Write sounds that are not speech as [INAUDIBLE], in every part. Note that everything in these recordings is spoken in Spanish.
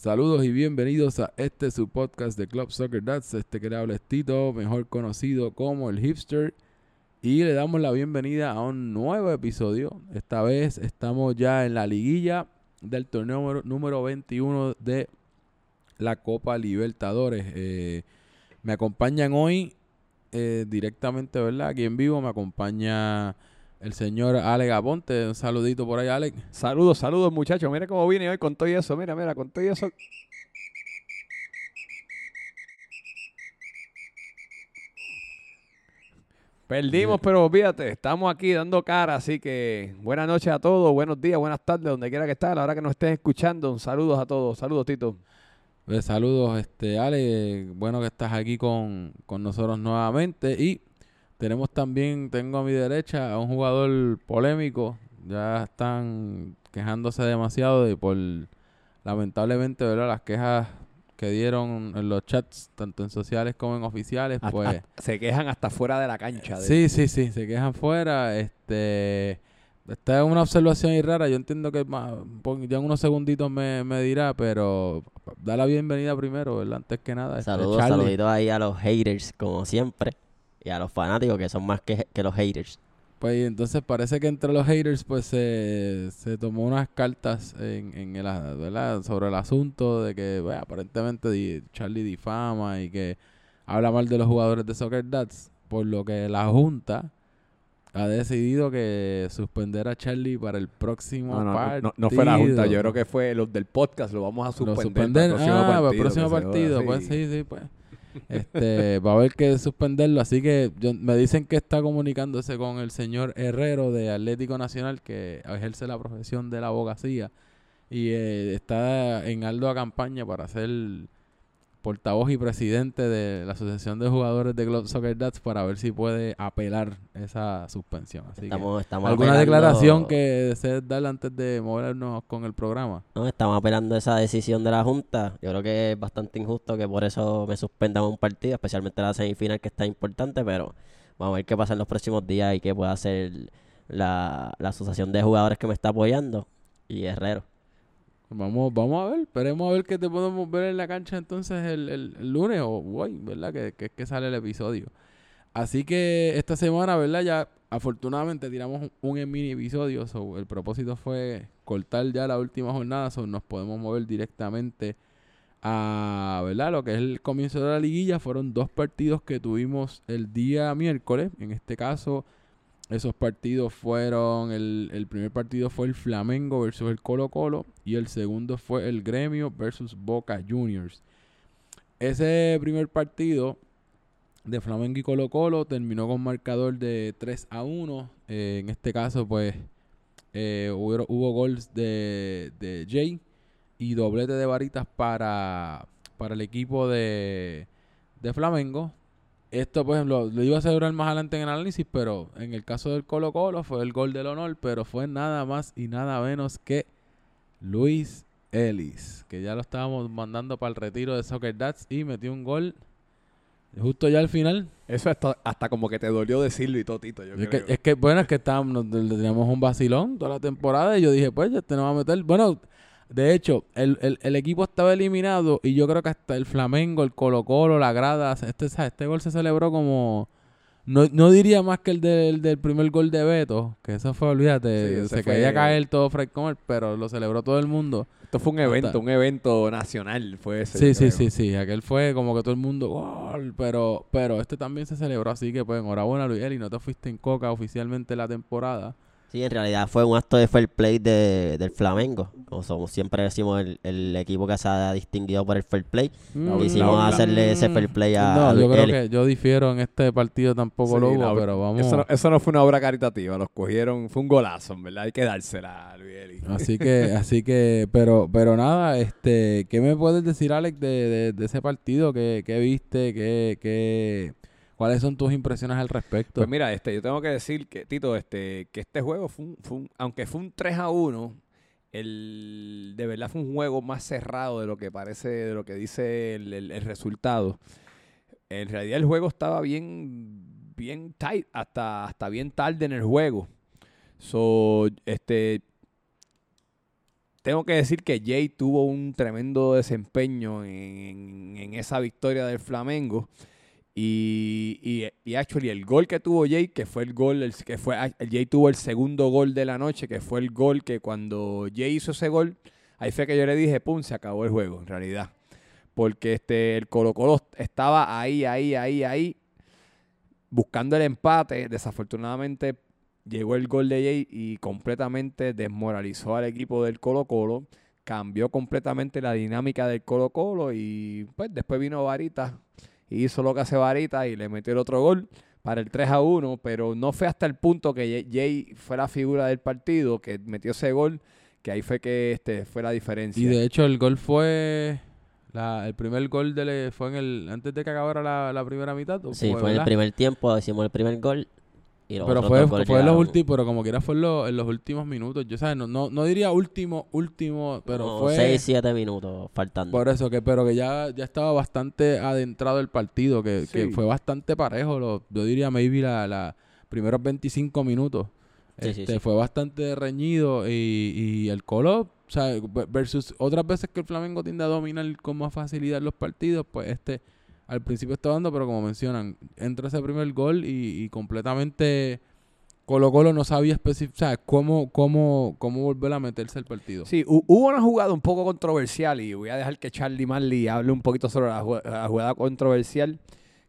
Saludos y bienvenidos a este su podcast de Club Soccer Dads. Este que le habla es Tito, mejor conocido como el hipster. Y le damos la bienvenida a un nuevo episodio. Esta vez estamos ya en la liguilla del torneo número 21 de la Copa Libertadores. Eh, me acompañan hoy eh, directamente, ¿verdad? Aquí en vivo me acompaña el señor Alex Aponte. Un saludito por ahí, Alex. Saludos, saludos, muchachos. Mira cómo viene hoy con todo eso. Mira, mira, con todo eso. Perdimos, pero fíjate, estamos aquí dando cara, así que buenas noches a todos, buenos días, buenas tardes, donde quiera que estés, a la hora que nos estés escuchando. Un saludos a todos, saludos Tito. Pues, saludos, este Ale, bueno que estás aquí con, con nosotros nuevamente y tenemos también, tengo a mi derecha a un jugador polémico. Ya están quejándose demasiado de por, lamentablemente, ¿verdad? Las quejas que dieron en los chats, tanto en sociales como en oficiales, pues... se quejan hasta fuera de la cancha. Sí, sí, sí, se quejan fuera. Este... Esta es una observación y rara. Yo entiendo que ya en unos segunditos me, me, dirá, pero da la bienvenida primero, ¿verdad? Antes que nada. Este, Saludos, saluditos ahí a los haters, como siempre y a los fanáticos que son más que, los haters. Pues entonces parece que entre los haters pues se, se tomó unas cartas en, en el, ¿verdad? sobre el asunto de que bueno, aparentemente Charlie difama y que habla mal de los jugadores de Soccer Dads, por lo que la Junta ha decidido que suspender a Charlie para el próximo no, partido. No, fue la Junta, yo creo que fue los del podcast, lo vamos a suspender. Lo suspender, ah, para el próximo partido, pues sí, sí, pues este, va a haber que suspenderlo. Así que me dicen que está comunicándose con el señor Herrero de Atlético Nacional, que ejerce la profesión de la abogacía y eh, está en aldo a campaña para ser portavoz y presidente de la Asociación de Jugadores de Club Soccer Dads para ver si puede apelar esa suspensión. Así estamos, que, ¿Alguna declaración que desees dar antes de movernos con el programa? No, estamos apelando esa decisión de la Junta. Yo creo que es bastante injusto que por eso me suspendan un partido, especialmente la semifinal que está importante, pero vamos a ver qué pasa en los próximos días y qué puede hacer la, la Asociación de Jugadores que me está apoyando y Herrero. Vamos, vamos a ver, esperemos a ver qué te podemos ver en la cancha entonces el, el, lunes o hoy, ¿verdad? Que, que, que sale el episodio. Así que esta semana, ¿verdad? Ya afortunadamente tiramos un, mini episodio. el propósito fue cortar ya la última jornada. So nos podemos mover directamente a, ¿verdad? Lo que es el comienzo de la liguilla. Fueron dos partidos que tuvimos el día miércoles. En este caso, esos partidos fueron, el, el, primer partido fue el Flamengo versus el Colo Colo y el segundo fue el Gremio versus Boca Juniors. Ese primer partido de Flamengo y Colo Colo terminó con marcador de 3 a 1. Eh, en este caso, pues, eh, hubo, hubo gols de, de Jay y doblete de varitas para, para el equipo de, de Flamengo. Esto, por ejemplo, lo iba a celebrar más adelante en el análisis, pero en el caso del Colo Colo fue el gol del honor, pero fue nada más y nada menos que Luis Ellis, que ya lo estábamos mandando para el retiro de Soccer Dats y metió un gol justo ya al final. Eso hasta, hasta como que te dolió decirlo y totito, yo es Que, es que, bueno, es que estábamos, teníamos un vacilón toda la temporada y yo dije, pues, ya tenemos a meter. Bueno, de hecho, el, el, el, equipo estaba eliminado y yo creo que hasta el Flamengo, el Colo Colo, la grada, este, este gol se celebró como... No, no diría más que el del, del primer gol de Beto, que eso fue, olvídate, se quería caer todo Fred Comer, pero lo celebró todo el mundo. Esto fue un evento, un evento nacional, fue ese. Sí, sí, sí, sí, aquel fue como que todo el mundo, gol, pero, pero este también se celebró, así que pues enhorabuena Luis Eli, no te fuiste en coca oficialmente la temporada. Sí, en realidad fue un acto de fair play de, del Flamengo. Como siempre decimos, el, equipo que se ha distinguido por el fair play. Mm. Quisimos hacerle ese fair play a No, yo creo que yo difiero en este partido tampoco lo hubo, pero vamos. Eso no, eso no, fue una obra caritativa, los cogieron, fue un golazo, ¿verdad? Hay que dársela a Luis Así que, así que, pero, pero nada, este, ¿qué me puedes decir, Alex, de, de, ese partido? ¿Qué, qué viste? ¿Qué, qué, ¿Cuáles son tus impresiones al respecto? Pues mira, este, yo tengo que decir que, Tito, este, que este juego fue un, aunque fue un 3 a 1, el, de verdad fue un juego más cerrado de lo que parece, de lo que dice el, resultado. En realidad el juego estaba bien, bien tight, hasta, hasta bien tarde en el juego. So, este, tengo que decir que Jay tuvo un tremendo desempeño en, en esa victoria del Flamengo. Y, y, actually el gol que tuvo Jay, que fue el gol, el, que fue, el Jay tuvo el segundo gol de la noche, que fue el gol que cuando Jay hizo ese gol, ahí fue que yo le dije, pum, se acabó el juego, en realidad. Porque este, el Colo Colo estaba ahí, ahí, ahí, ahí, buscando el empate. Desafortunadamente llegó el gol de Jay y completamente desmoralizó al equipo del Colo Colo. Cambió completamente la dinámica del Colo Colo y pues después vino Varita hizo lo que hace Varita y le metió el otro gol para el 3 a 1, pero no fue hasta el punto que Jay fue la figura del partido, que metió ese gol, que ahí fue que este fue la diferencia. Y de hecho el gol fue la, el primer gol de fue en el antes de que acabara la, la primera mitad. Sí, fue, en el primer tiempo, decimos el primer gol pero fue, fue los últimos, pero como quiera fue en los, en los últimos minutos. Yo sabes, no, no, no diría último, último, pero fue 6, 7 minutos faltando. Por eso que, pero que ya, ya estaba bastante adentrado el partido, que, que fue bastante parejo. Lo, yo diría maybe la, la primeros 25 minutos. este, fue bastante reñido y, y el Colo, o sea, versus otras veces que el Flamengo tiende a dominar con más facilidad los partidos, pues este al principio está dando, pero como mencionan, entra ese primer gol y, completamente Colo Colo no sabía especificar cómo, cómo, cómo volver a meterse al partido. Sí, hubo una jugada un poco controversial y voy a dejar que Charlie Marley hable un poquito sobre la, jugada controversial,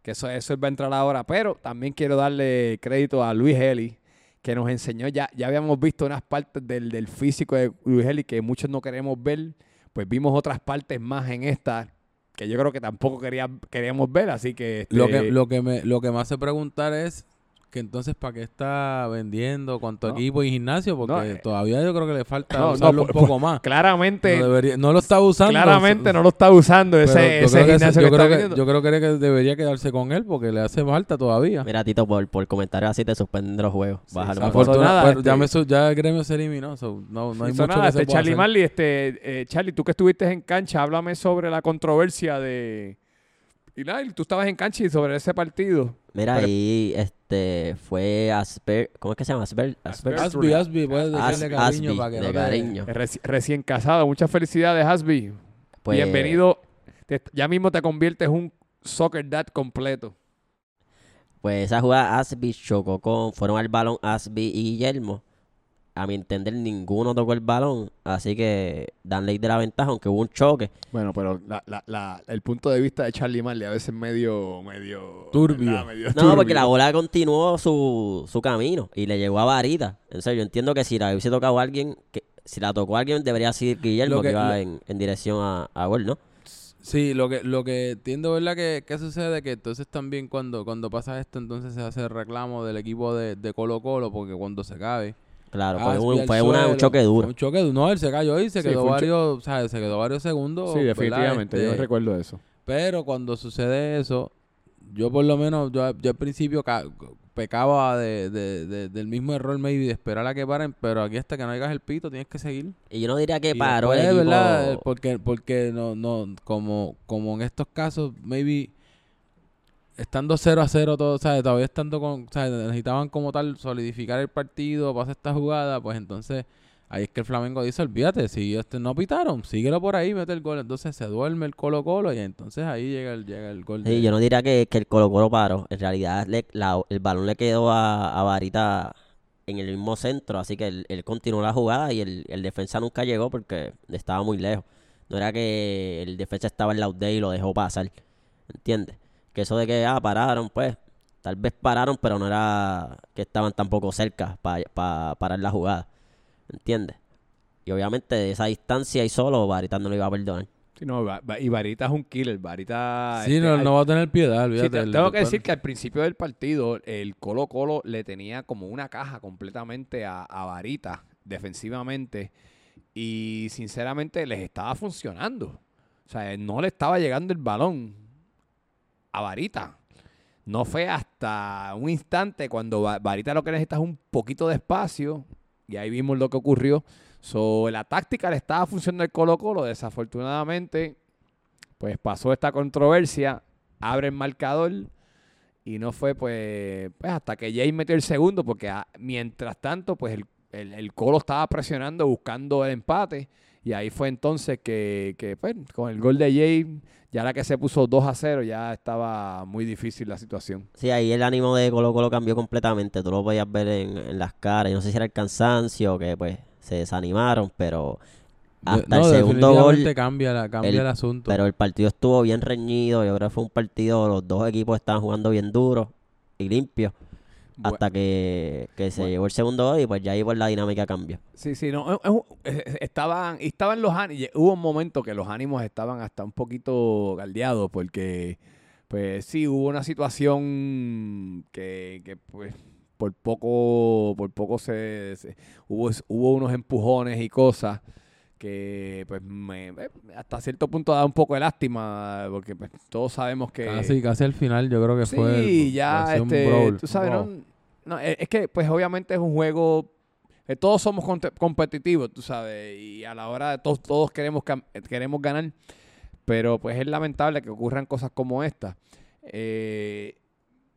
que eso, eso va a entrar ahora, pero también quiero darle crédito a Luis Eli, que nos enseñó, ya, ya habíamos visto unas partes del, del físico de Luis Eli que muchos no queremos ver, pues vimos otras partes más en esta que yo creo que tampoco quería, queríamos ver, así que... Lo, que este lo, que me, lo que me hace preguntar es que entonces para qué está vendiendo cuánto equipo y gimnasio porque eh, todavía yo creo que le falta usarlo un poco más. claramente no, lo está usando claramente no lo está usando ese, ese gimnasio yo, creo que, yo creo que debería quedarse con él porque le hace falta todavía. Mira Tito por, por comentarios así te suspenden los juegos. Sí, Afortunadamente. ya, este ya el gremio se eliminó no, no hay mucho nada, este Charlie Marley este eh, Charlie tú que estuviste en cancha háblame sobre la controversia de y nada, tú estabas en cancha y sobre ese partido. Mira, ahí este, fue Asper, ¿cómo es que se llama? Asper, Asper, Asby, Asby, puedes decirle cariño para que de no cariño. recién casado, muchas felicidades, Asby. Pues, Bienvenido. ya mismo te conviertes en un soccer dad completo. Pues esa jugada Asby chocó con, fueron al balón Asby y Guillermo a mi entender, ninguno tocó el balón. Así que dan ley de la ventaja, aunque hubo un choque. Bueno, pero el punto de vista de Charlie Marley a veces medio, medio turbio. no, porque la bola continuó su, su camino y le llegó a Varita. En serio, yo entiendo que si la hubiese tocado a alguien, que si la tocó a alguien, debería ser Guillermo, que, iba en, dirección a, a gol, ¿no? Sí, lo que, lo que entiendo, ¿verdad? Que, que sucede que entonces también cuando, cuando pasa esto, entonces se hace el reclamo del equipo de, de Colo Colo, porque cuando se cabe Claro, fue, un, fue un, choque duro. un choque duro. No, él se cayó y se quedó varios, o sea, se quedó varios segundos. Sí, definitivamente, yo este, recuerdo eso. Pero cuando sucede eso, yo por lo menos, yo, yo al principio pecaba de, de, del mismo error maybe de esperar a que paren, pero aquí hasta que no hagas el pito tienes que seguir. Y yo no diría que paró el equipo... ¿verdad? Porque, porque no, no, como, como en estos casos, maybe estando 0 a 0 todo, ¿sabes? Todavía estando con, ¿sabes? Necesitaban como tal solidificar el partido para hacer esta jugada, pues entonces ahí es que el Flamengo dice, olvídate, si este no pitaron, síguelo por ahí, mete el gol. Entonces se duerme el Colo Colo y entonces ahí llega el, llega el gol. Sí, yo no diría que, el Colo Colo paró. En realidad el balón le quedó a, Varita en el mismo centro, así que él, continuó la jugada y el, el, defensa nunca llegó porque estaba muy lejos. No era que el defensa estaba en la UD y lo dejó pasar, ¿entiendes? Que eso de que, ah, pararon, pues, tal vez pararon, pero no era que estaban tampoco cerca para parar la jugada. ¿Entiendes? Y obviamente de esa distancia y solo, Varita no lo iba a perdonar. Sí, no, y Varita es un killer. Varita. Sí, no, este, no va a tener piedad. Sí, tengo que decir que al principio del partido, el Colo Colo le tenía como una caja completamente a, a Varita defensivamente. Y sinceramente les estaba funcionando. O sea, no le estaba llegando el balón a Varita. No fue hasta un instante cuando Varita lo que necesita es un poquito de espacio. Y ahí vimos lo que ocurrió. So, la táctica le estaba funcionando el Colo Colo. Desafortunadamente, pues pasó esta controversia. Abre el marcador. Y no fue pues, pues hasta que Jay metió el segundo. Porque mientras tanto, pues el, el, el Colo estaba presionando, buscando el empate. Y ahí fue entonces que, que pues, con el gol de Jay, ya la que se puso 2 a 0, ya estaba muy difícil la situación. Sí, ahí el ánimo de Colo Colo cambió completamente. Tú lo podías ver en, en las caras. Y no sé si era el cansancio que pues se desanimaron, pero hasta no, el segundo gol. cambia, la, cambia el, el- asunto. Pero el partido estuvo bien reñido. Yo creo que fue un partido, los dos equipos estaban jugando bien duro y limpio. Hasta que, que se Bueno. llegó el segundo gol y pues ya ahí pues la dinámica cambió. Sí, sí, no, estaban, estaban los ánimos, hubo un momento que los ánimos estaban hasta un poquito galdeados porque, pues sí, hubo una situación que, que, pues, por poco, por poco se, se- hubo, hubo unos empujones y cosas que, pues, me, eh, hasta cierto punto da un poco de lástima porque, pues, todos sabemos que... casi, casi al final yo creo que Sí, fue el- ya, este, brawl, tú sabes, ¿no? No, es que, pues, obviamente es un juego, que todos somos competitivos, tú sabes, y a la hora de todos, todos queremos, cam- queremos ganar, pero, pues, es lamentable que ocurran cosas como esta. Eh,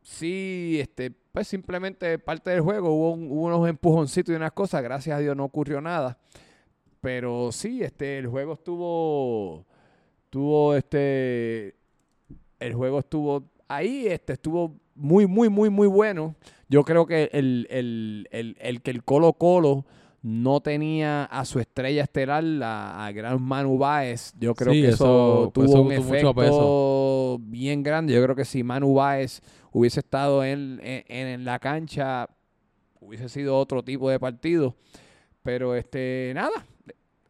sí, este, pues, simplemente parte del juego, hubo, un- hubo unos empujoncitos y unas cosas, gracias a Dios no ocurrió nada, pero sí, este, el juego estuvo, tuvo, este, el juego estuvo ahí, este estuvo muy, muy, muy, muy bueno. Yo creo que el, el- el- el que el Colo Colo no tenía a su estrella estelar, a, a gran Manu Báez, yo creo Sí, que eso, eso- tuvo eso un efecto bien grande. Yo creo que si Manu Báez hubiese estado en, en- en la cancha, hubiese sido otro tipo de partido. Pero este, nada,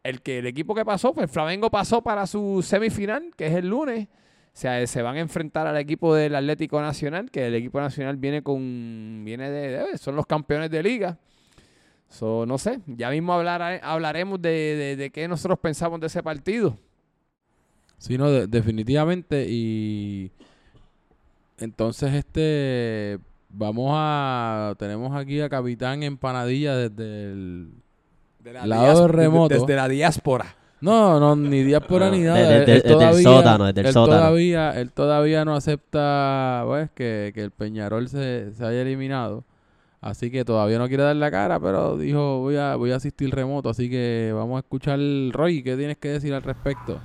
el que el equipo que pasó, pues Flamengo pasó para su semifinal, que es el lunes. O sea, se van a enfrentar al equipo del Atlético Nacional, que el equipo nacional viene con. viene de. son los campeones de liga. So, no sé, ya mismo hablar, hablaremos de, de, qué nosotros pensamos de ese partido. Sí, no, de- definitivamente. Y entonces, este, vamos a, tenemos aquí a Capitán Empanadilla desde el... De la Lado diás- remoto. Desde la diáspora. No, no, ni diáspora No, ni nada. Él- desde el todavía, sótano, desde el él sótano. Todavía, él todavía no acepta, pues, que, que el Peñarol se, se haya eliminado. Así que todavía no quiere dar la cara, pero dijo, voy a, voy a asistir remoto. Así que vamos a escuchar, Roy, ¿qué tienes que decir al respecto?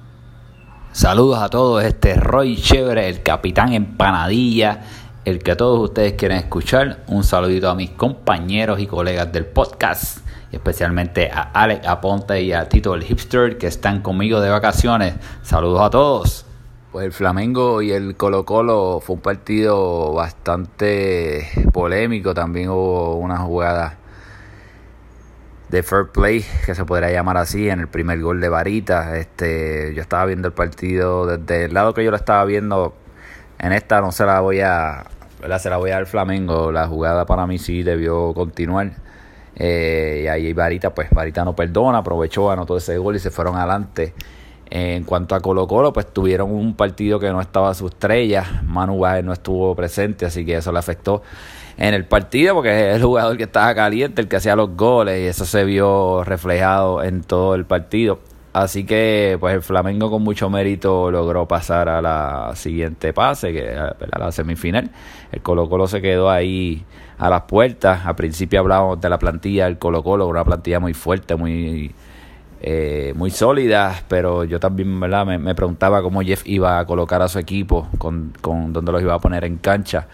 Saludos a todos, este es Roy Chévere, el capitán empanadilla, el que todos ustedes quieren escuchar. Un saludito a mis compañeros y colegas del podcast, especialmente a Alex Aponte y a Tito el Hipster que están conmigo de vacaciones. Saludos a todos. Pues el Flamengo y el Colo Colo fue un partido bastante polémico, también hubo una jugada de fair play, que se podría llamar así, en el primer gol de Varita. Este, yo estaba viendo el partido desde el lado que yo lo estaba viendo. En esta no se la voy a, ¿verdad? se la voy a dar Flamengo. La jugada para mí sí debió continuar. Eh, y ahí Varita, pues Varita no perdona, aprovechó, anotó ese gol y se fueron adelante. En cuanto a Colo Colo, pues tuvieron un partido que no estaba a su estrella. Manu Báez no estuvo presente, así que eso le afectó en el partido porque es el jugador que estaba caliente, el que hacía los goles y eso se vio reflejado en todo el partido. Así que pues el Flamengo con mucho mérito logró pasar a la siguiente pase, que a la semifinal. El Colo Colo se quedó ahí a las puertas. Al principio hablábamos de la plantilla del Colo Colo, una plantilla muy fuerte, muy eh, muy sólidas, pero yo también ¿verdad? Me, me preguntaba cómo Jeff iba a colocar a su equipo, con, con dónde los iba a poner en cancha.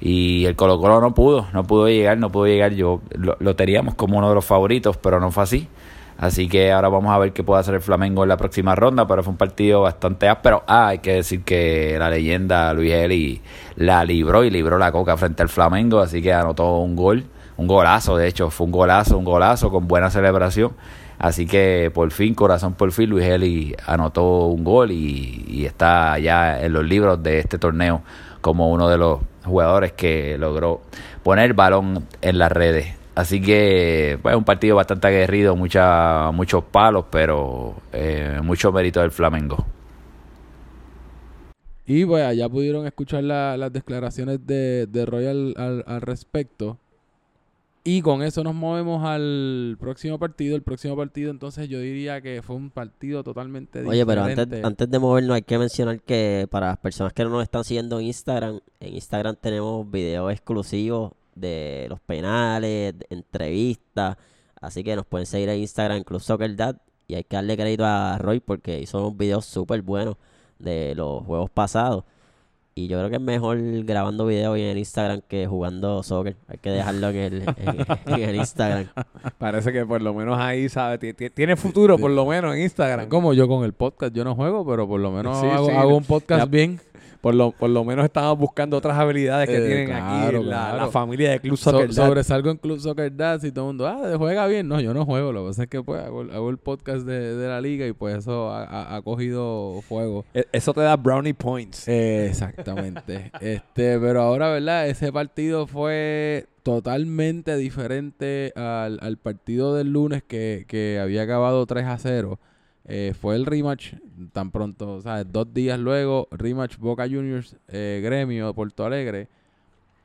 Y el Colo Colo no pudo, no pudo llegar, no pudo llegar. Yo lo, lo teníamos como uno de los favoritos, pero no fue así. Así que ahora vamos a ver qué puede hacer el Flamengo en la próxima ronda, pero fue un partido bastante áspero. Ah, hay que decir que la leyenda Luis Eli la libró y libró la coca frente al Flamengo, así que anotó un gol, un golazo, de hecho, fue un golazo, un golazo con buena celebración. Así que por fin, corazón por fin, Luis Eli anotó un gol y, y está ya en los libros de este torneo como uno de los jugadores que logró poner el balón en las redes. Así que pues, un partido bastante aguerrido, mucha, muchos palos, pero eh, mucho mérito del Flamengo. Y pues ya pudieron escuchar la- las declaraciones de, de Roy al, al- al respecto. Y con eso nos movemos al próximo partido. El próximo partido, entonces yo diría que fue un partido totalmente Oye, pero antes, diferente. antes de movernos hay que mencionar que para las personas que no nos están siguiendo en Instagram, en Instagram tenemos videos exclusivos de los penales, de entrevistas, así que nos pueden seguir en Instagram Club Soccer Dad y hay que darle crédito a Roy porque hizo unos videos súper buenos de los juegos pasados. Y yo creo que es mejor grabando videos en el Instagram que jugando soccer. Hay que dejarlo en el, en, en el [LAUGHS] Instagram. Parece que por lo menos ahí, ti- Tiene futuro, por lo menos, en Instagram. Como yo con el podcast, yo no juego, pero por lo menos Sí, hago, sí. hago un podcast Ya- bien. Por lo, por lo menos estamos buscando otras habilidades que Eh, tienen claro, aquí la, claro. la familia de Club So- Soccer Dad. sobresalgo en Club Soccer Dads y todo el mundo, ah, juega bien. No, yo no juego. Lo que pasa es que pues hago, hago el podcast de, de la liga y pues eso ha, ha- ha cogido fuego. E- Eso te da brownie points. Eh, Exactamente. [LAUGHS] este, pero ahora, ¿verdad? Ese partido fue totalmente diferente al, al partido del lunes que, que había acabado 3 a 0. Eh, fue el rematch tan pronto, o sea, dos días luego, rematch Boca Juniors, eh, Gremio, Porto Alegre.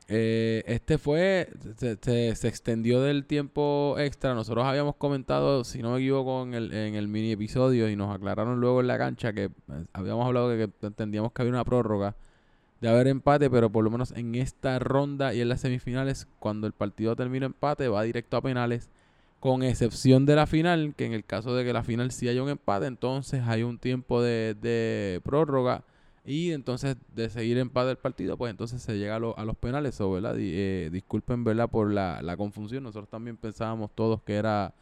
Eh, este fue, se, extendió del tiempo extra. Nosotros habíamos comentado, si no me equivoco, en el, en el mini episodio y nos aclararon luego en la cancha que eh, habíamos hablado de que entendíamos que había una prórroga de haber empate, pero por lo menos en esta ronda y en las semifinales, cuando el partido termina empate, va directo a penales, con excepción de la final, que en el caso de que la final sí haya un empate, entonces hay un tiempo de, de prórroga y entonces de seguir empate el partido, pues entonces se llega a, lo- a los penales, o, ¿verdad? Eh, disculpen, ¿verdad? Por la, la confusión, nosotros también pensábamos todos que era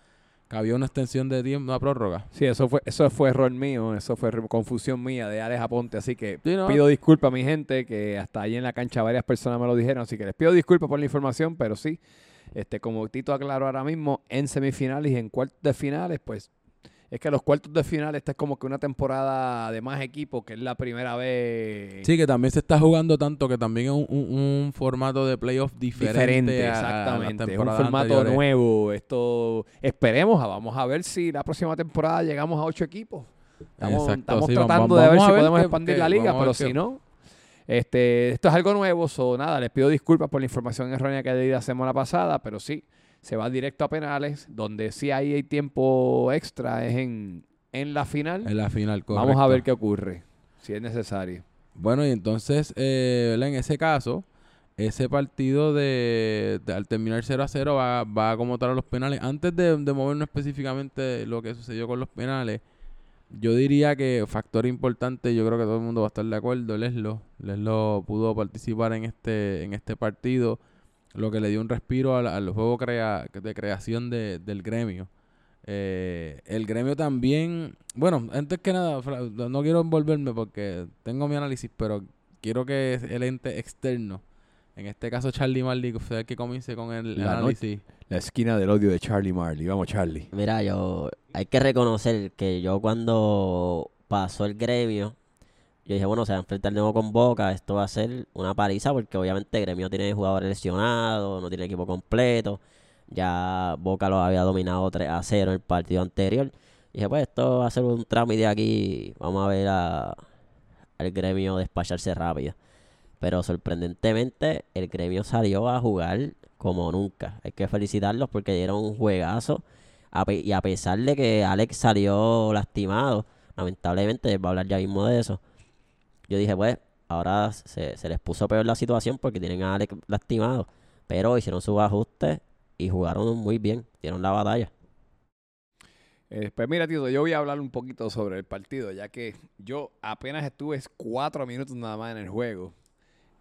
que había una extensión de tiempo, una prórroga. Sí, eso fue, eso fue error mío, eso fue confusión mía de Alex Aponte, así que Sí, ¿no? pido disculpas a mi gente, que hasta allí en la cancha varias personas me lo dijeron, así que les pido disculpas por la información, pero sí, este, como Tito aclaró ahora mismo, en semifinales y en cuartos de finales, pues es que los cuartos de finales esta es como que una temporada de más equipos, que es la primera vez Sí, que también se está jugando tanto que también es un, un- un formato de playoff diferente. diferente, exactamente. Es un formato anteriores. nuevo. Esto esperemos, ah, vamos a ver si la próxima temporada llegamos a ocho equipos. Estamos, Exacto, estamos sí, tratando de ver vamos si ver podemos expandir la liga, pero si no, este, esto es algo nuevo. So, nada, les pido disculpas por la información errónea que di la semana pasada, pero sí, se va directo a penales, donde sí hay tiempo extra, es en, en la final. En la final, Vamos a correcto. ver qué ocurre, si es necesario. Bueno, y entonces, eh, en ese caso, ese partido de, de- al terminar 0 a 0 va, va como tal a los penales. Antes de, de movernos específicamente lo que sucedió con los penales, yo diría que factor importante, yo creo que todo el mundo va a estar de acuerdo, Leslo. Leslo pudo participar en este, en este partido, lo que le dio un respiro al, al juego de creación de- del gremio. Eh, el gremio también, bueno, antes que nada, no quiero envolverme porque tengo mi análisis, pero quiero que el ente externo, en este caso Charlie Marley, que sea el que comience con el La análisis. La esquina del odio de Charlie Marley. Vamos, Charlie. Mira, yo hay que reconocer que yo cuando pasó el gremio, yo dije, bueno, se va a enfrentar de nuevo con Boca, esto va a ser una paliza porque obviamente el gremio tiene jugadores lesionados, no tiene equipo completo, ya Boca lo había dominado 3 a 0 en el partido anterior. Y dije, pues esto va a ser un trámite aquí, vamos a ver a, al gremio despacharse rápido. Pero sorprendentemente el gremio salió a jugar como nunca. Hay que felicitarlos porque dieron un juegazo. Y a pesar de que Alex salió lastimado, lamentablemente, va a hablar ya mismo de eso. Yo dije, pues, ahora se, se les puso peor la situación porque tienen a Alex lastimado. Pero hicieron sus ajustes y jugaron muy bien. Dieron la batalla. Eh, pues mira, Tito, yo voy a hablar un poquito sobre el partido, ya que yo apenas estuve cuatro minutos nada más en el juego.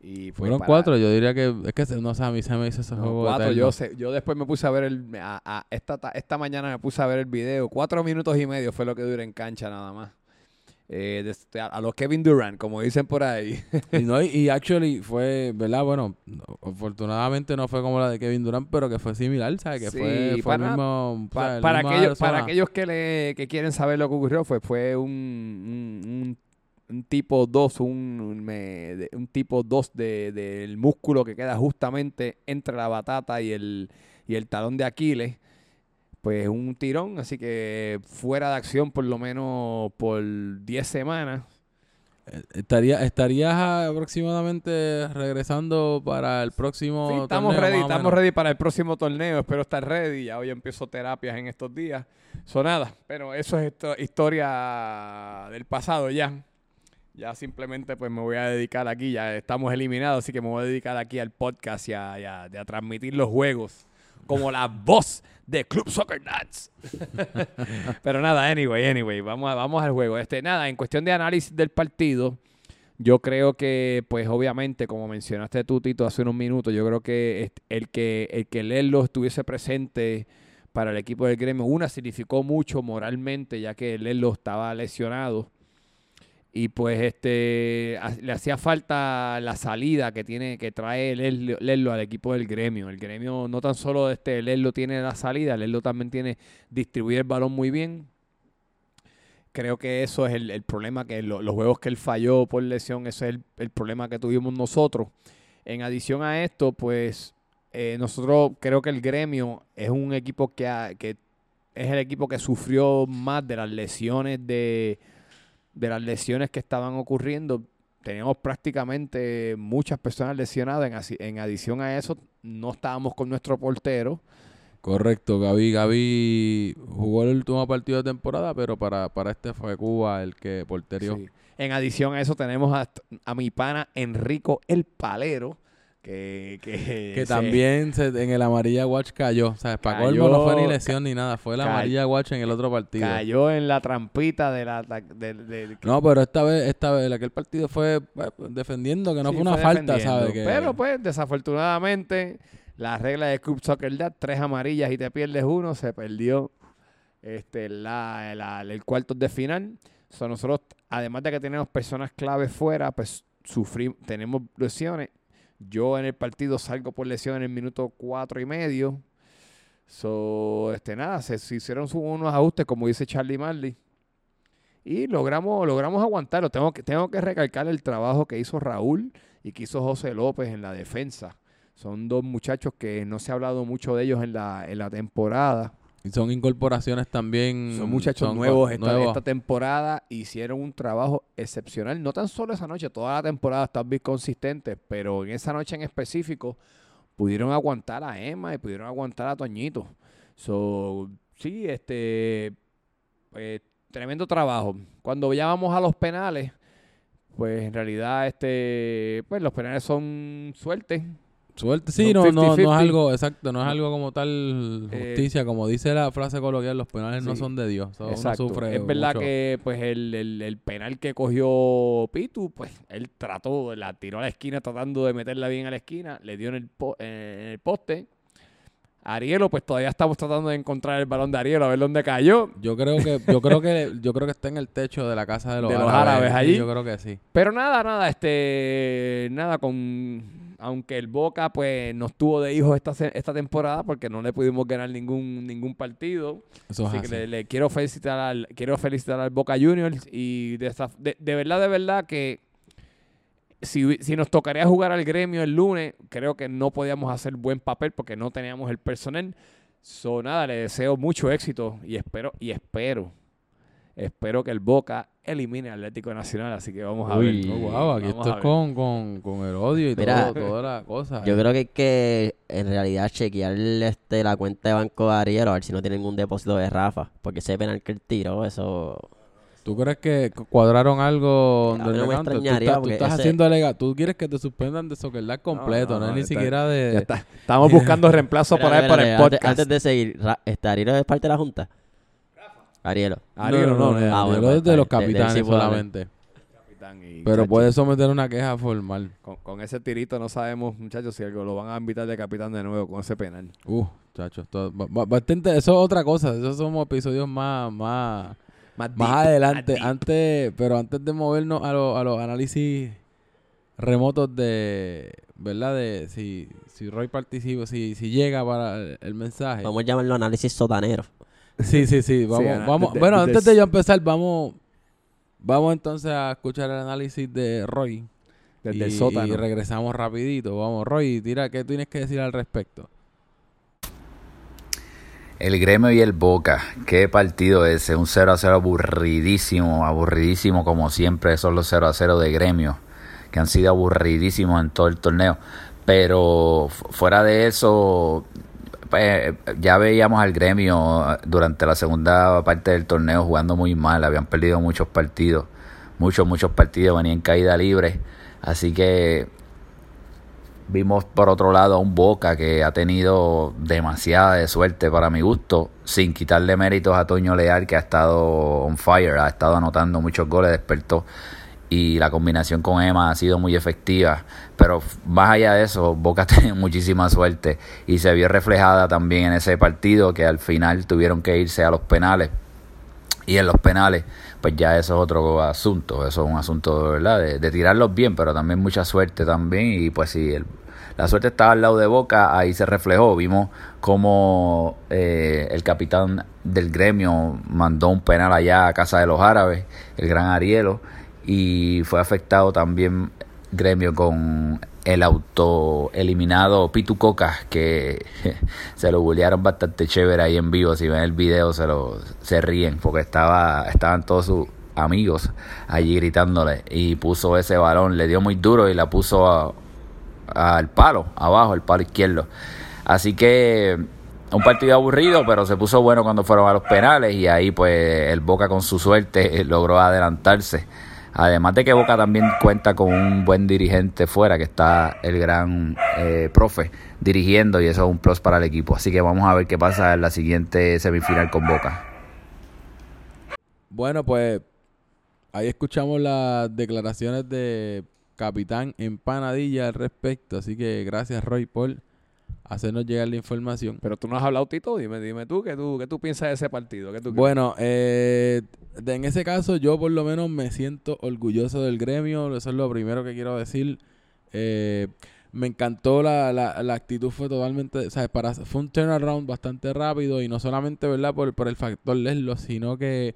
Y fue Fueron para- cuatro, yo diría que es que no sé, a mí se me hizo ese no, juego cuatro, yo, sé- yo después me puse a ver el... a- a- esta, ta- esta mañana me puse a ver el video. Cuatro minutos y medio fue lo que dura en cancha nada más. Eh, de- este, a, a los Kevin Durant, como dicen por ahí. Y, no, y, [LAUGHS] y actually fue, ¿verdad? Bueno, no- afortunadamente no fue como la de Kevin Durant, pero que fue similar, ¿sabes? Que Sí, fue, fue para- el mismo... o Pa- sea, el para, aquellos, para aquellos que, le, que quieren saber lo que ocurrió, fue, fue un, un, un- un tipo 2, un, un me- de- un tipo 2 de, del músculo que queda justamente entre la batata y el, y el talón de Aquiles. Pues un tirón, así que fuera de acción por lo menos por 10 semanas. Eh, Estaría, ¿Estarías aproximadamente regresando para el próximo Sí, estamos torneo, ready, estamos ready para el próximo torneo. Espero estar ready. Ya hoy empiezo terapias en estos días. Son nada, pero eso es esto- historia del pasado ya. Ya simplemente pues me voy a dedicar aquí, ya estamos eliminados, así que me voy a dedicar aquí al podcast y a, a- transmitir los juegos como la voz de Club Soccer Nuts. [LAUGHS] Pero nada, anyway, anyway, vamos, a- vamos al juego. Este, nada, en cuestión de análisis del partido, yo creo que, pues obviamente, como mencionaste tú, Tito, hace unos minutos, yo creo que el que, el que Lerlo estuviese presente para el equipo del gremio, una, significó mucho moralmente, ya que Lerlo estaba lesionado. Y pues este le hacía falta la salida que tiene, que trae Lerlo, Lerlo al equipo del gremio. El gremio no tan solo este Lerlo tiene la salida, Lerlo también tiene distribuir el balón muy bien. Creo que eso es el, el problema, que lo- los juegos que él falló por lesión, ese es el, el problema que tuvimos nosotros. En adición a esto, pues eh, nosotros creo que el gremio es un equipo que, ha- que es el equipo que sufrió más de las lesiones de, de las lesiones que estaban ocurriendo. Teníamos prácticamente muchas personas lesionadas. En, en adición a eso, no estábamos con nuestro portero. Correcto, Gaby. Gaby jugó el último partido de temporada, pero para, para este fue Cuba el que porterió. Sí. En adición a eso, tenemos a, a mi pana Enrico el Palero. Que, que, Que también se- en el amarilla watch cayó. O sea, para Cayó- colmo no fue ni lesión ni nada. Fue ca- amarilla watch en el otro partido. cayó en la trampita de la. de- de- de- No, pero esta vez, esta vez, aquel partido fue pues, defendiendo que no Sí, fue una fue falta. ¿sabes? Que- Pero pues, desafortunadamente, la regla de Club Soccer da tres amarillas y te pierdes uno, se perdió este, la, la- el cuarto de final. So, nosotros, además de que tenemos personas claves fuera, pues sufrimos, tenemos lesiones. Yo en el partido salgo por lesión en el minuto cuatro y medio. So, este, nada, se, se hicieron unos ajustes, como dice Charlie Marley. Y logramos, logramos aguantarlo. Tengo que, tengo que recalcar el trabajo que hizo Raúl y que hizo José López en la defensa. Son dos muchachos que no se ha hablado mucho de ellos en la, en la temporada. Y son incorporaciones también. Son muchachos son nuevos esta, nuevos. esta temporada. Hicieron un trabajo excepcional. No tan solo esa noche, toda la temporada están bien consistentes, pero en esa noche en específico pudieron aguantar a Emma y pudieron aguantar a Toñito. So, sí, este pues, tremendo trabajo. Cuando ya vamos a los penales, pues en realidad este pues los penales son suerte. Suerte, sí, no, no, no 50-50. es algo, exacto, no es algo como tal Eh, justicia, como dice la frase coloquial, los penales no son de Dios. Exacto. sufre es verdad mucho. que pues el, el- el penal que cogió Pitu, pues él trató, la tiró a la esquina tratando de meterla bien a la esquina, le dio en el, po- en el poste. Arielo, pues todavía estamos tratando de encontrar el balón de Arielo, a ver dónde cayó. Yo creo que, yo creo que, yo creo que está en el techo de la casa de los, De los árabes allí. Yo creo que sí. Pero nada, nada, este, nada, con, aunque el Boca, pues, nos tuvo de hijos esta, esta temporada porque no le pudimos ganar ningún, ningún partido. Eso Así así. que le, le quiero felicitar al, quiero felicitar al Boca Juniors y de, esa- de, de verdad, de verdad que si, si nos tocaría jugar al gremio el lunes, creo que no podíamos hacer buen papel porque no teníamos el personal. So, nada, le deseo mucho éxito y espero, y espero, espero que el Boca elimine al Atlético Nacional. Así que vamos a Uy. ver. Oh, wow, aquí Vamos esto es con, con, con el odio y Mira, todo, toda la cosa. Yo creo que hay que en realidad chequear este, la cuenta de banco de Ariel a ver si no tiene ningún depósito de Rafa. Porque ese penal que él tiró, eso. ¿Tú crees que cu- cuadraron algo A mí donde no me? Tú extrañaría, estás, tú porque estás ese- haciendo alega. Tú quieres que te suspendan de Soccer completo, no, no, ni está- siquiera de. Ya está. Estamos buscando reemplazo ahí Espérate, para el podcast. antes, antes de seguir, ¿Arielo es parte de la Junta? Arielo. Arielo, no, no, no, Ah, bueno, pues, es de los. De- de- capitanes solamente. capitán, y, Pero puede someter una queja formal. Con, con ese tirito no sabemos, muchachos, si algo lo van a invitar de capitán de nuevo con ese penal. Uh, ba- bastante, eso es otra cosa. Esos somos episodios más, más, Más, adelante. más. Antes, pero antes de movernos a, los- a los análisis remotos de, ¿verdad? De si, si Roy participa, si, si llega para el, el mensaje. Vamos a llamarlo análisis sotanero. Sí, sí, [LAUGHS] sí. Vamos, ana- vamos. de- bueno, de- antes de yo empezar, vamos, vamos entonces a escuchar el análisis de Roy. Desde y, el sótano. y regresamos rapidito. Vamos, Roy, tira, ¿qué tienes que decir al respecto? El gremio y el Boca, qué partido ese, un 0 a 0 aburridísimo, aburridísimo como siempre son los 0 a 0 de gremio, que han sido aburridísimos en todo el torneo. Pero fu- fuera de eso, pues, ya veíamos al gremio eh, durante la segunda parte del torneo jugando muy mal, habían perdido muchos partidos, muchos, muchos partidos, venían en caída libre. Así que Vimos por otro lado a un Boca que ha tenido demasiada de suerte para mi gusto, sin quitarle méritos a Toño Leal que ha estado on fire, ha estado anotando muchos goles, despertó y la combinación con Emma ha sido muy efectiva. Pero más allá de eso, Boca [LAUGHS] tiene muchísima suerte y se vio reflejada también en ese partido que al final tuvieron que irse a los penales. Y en los penales, pues ya eso es otro asunto, eso es un asunto ¿verdad? De, tirarlos bien, pero también mucha suerte también. Y pues si el, la suerte estaba al lado de Boca, ahí se reflejó. Vimos como eh, el capitán del gremio mandó un penal allá a casa de los árabes, el gran Arielo y fue afectado también gremio con el auto eliminado. Pitu Coca que [LAUGHS] se lo bullearon bastante chévere ahí en vivo. Si ven el video se lo se ríen porque estaba estaban todos sus amigos allí gritándole. Y puso ese balón le dio muy duro y la puso al palo abajo el palo izquierdo. Así que un partido aburrido, pero se puso bueno cuando fueron a los penales y ahí pues el Boca con su suerte [LAUGHS] logró adelantarse Además de que Boca también cuenta con un buen dirigente fuera, que está el gran eh, profe dirigiendo y eso es un plus para el equipo. Así que vamos a ver qué pasa en la siguiente semifinal con Boca. Bueno, pues ahí escuchamos las declaraciones de Capitán Empanadilla al respecto. Así que gracias Roy por hacernos llegar la información. Pero tú no has hablado, Tito. Dime, dime tú, ¿qué tú, qué tú piensas de ese partido? ¿Qué tú bueno, eh, en ese caso yo por lo menos me siento orgulloso del gremio. Eso es lo primero que quiero decir. Eh, me encantó la, la, la, actitud, fue totalmente. Para, fue un turnaround bastante rápido y no solamente, ¿verdad? Por, por el factor Leslo, sino que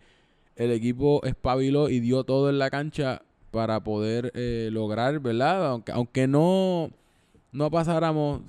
el equipo espabiló y dio todo en la cancha para poder eh, lograr, ¿verdad? Aunque, aunque no no pasáramos,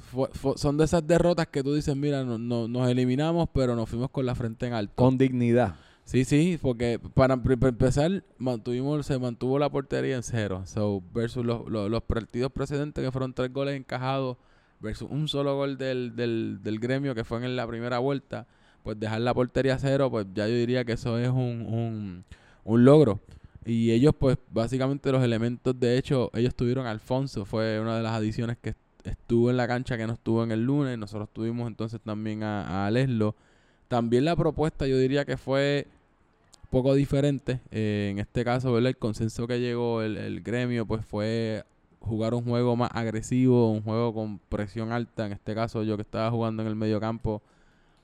son de esas derrotas que tú dices, mira, no, no, nos eliminamos, pero nos fuimos con la frente en alto. Con dignidad. Sí, sí, porque para, empezar, mantuvimos, se mantuvo la portería en cero. So, versus los, los, partidos precedentes que fueron tres goles encajados, versus un solo gol del, del, del gremio que fue en la primera vuelta, pues dejar la portería cero, pues ya yo diría que eso es un, un, un logro. Y ellos, pues, básicamente los elementos, de hecho, ellos tuvieron Alfonso, fue una de las adiciones que estuvo en la cancha que no estuvo en el lunes. Nosotros tuvimos entonces también a, a Leslo. También la propuesta yo diría que fue poco diferente. Eh, en este caso, ¿verdad? el consenso que llegó el, el, gremio pues fue jugar un juego más agresivo, un juego con presión alta. En este caso yo que estaba jugando en el medio campo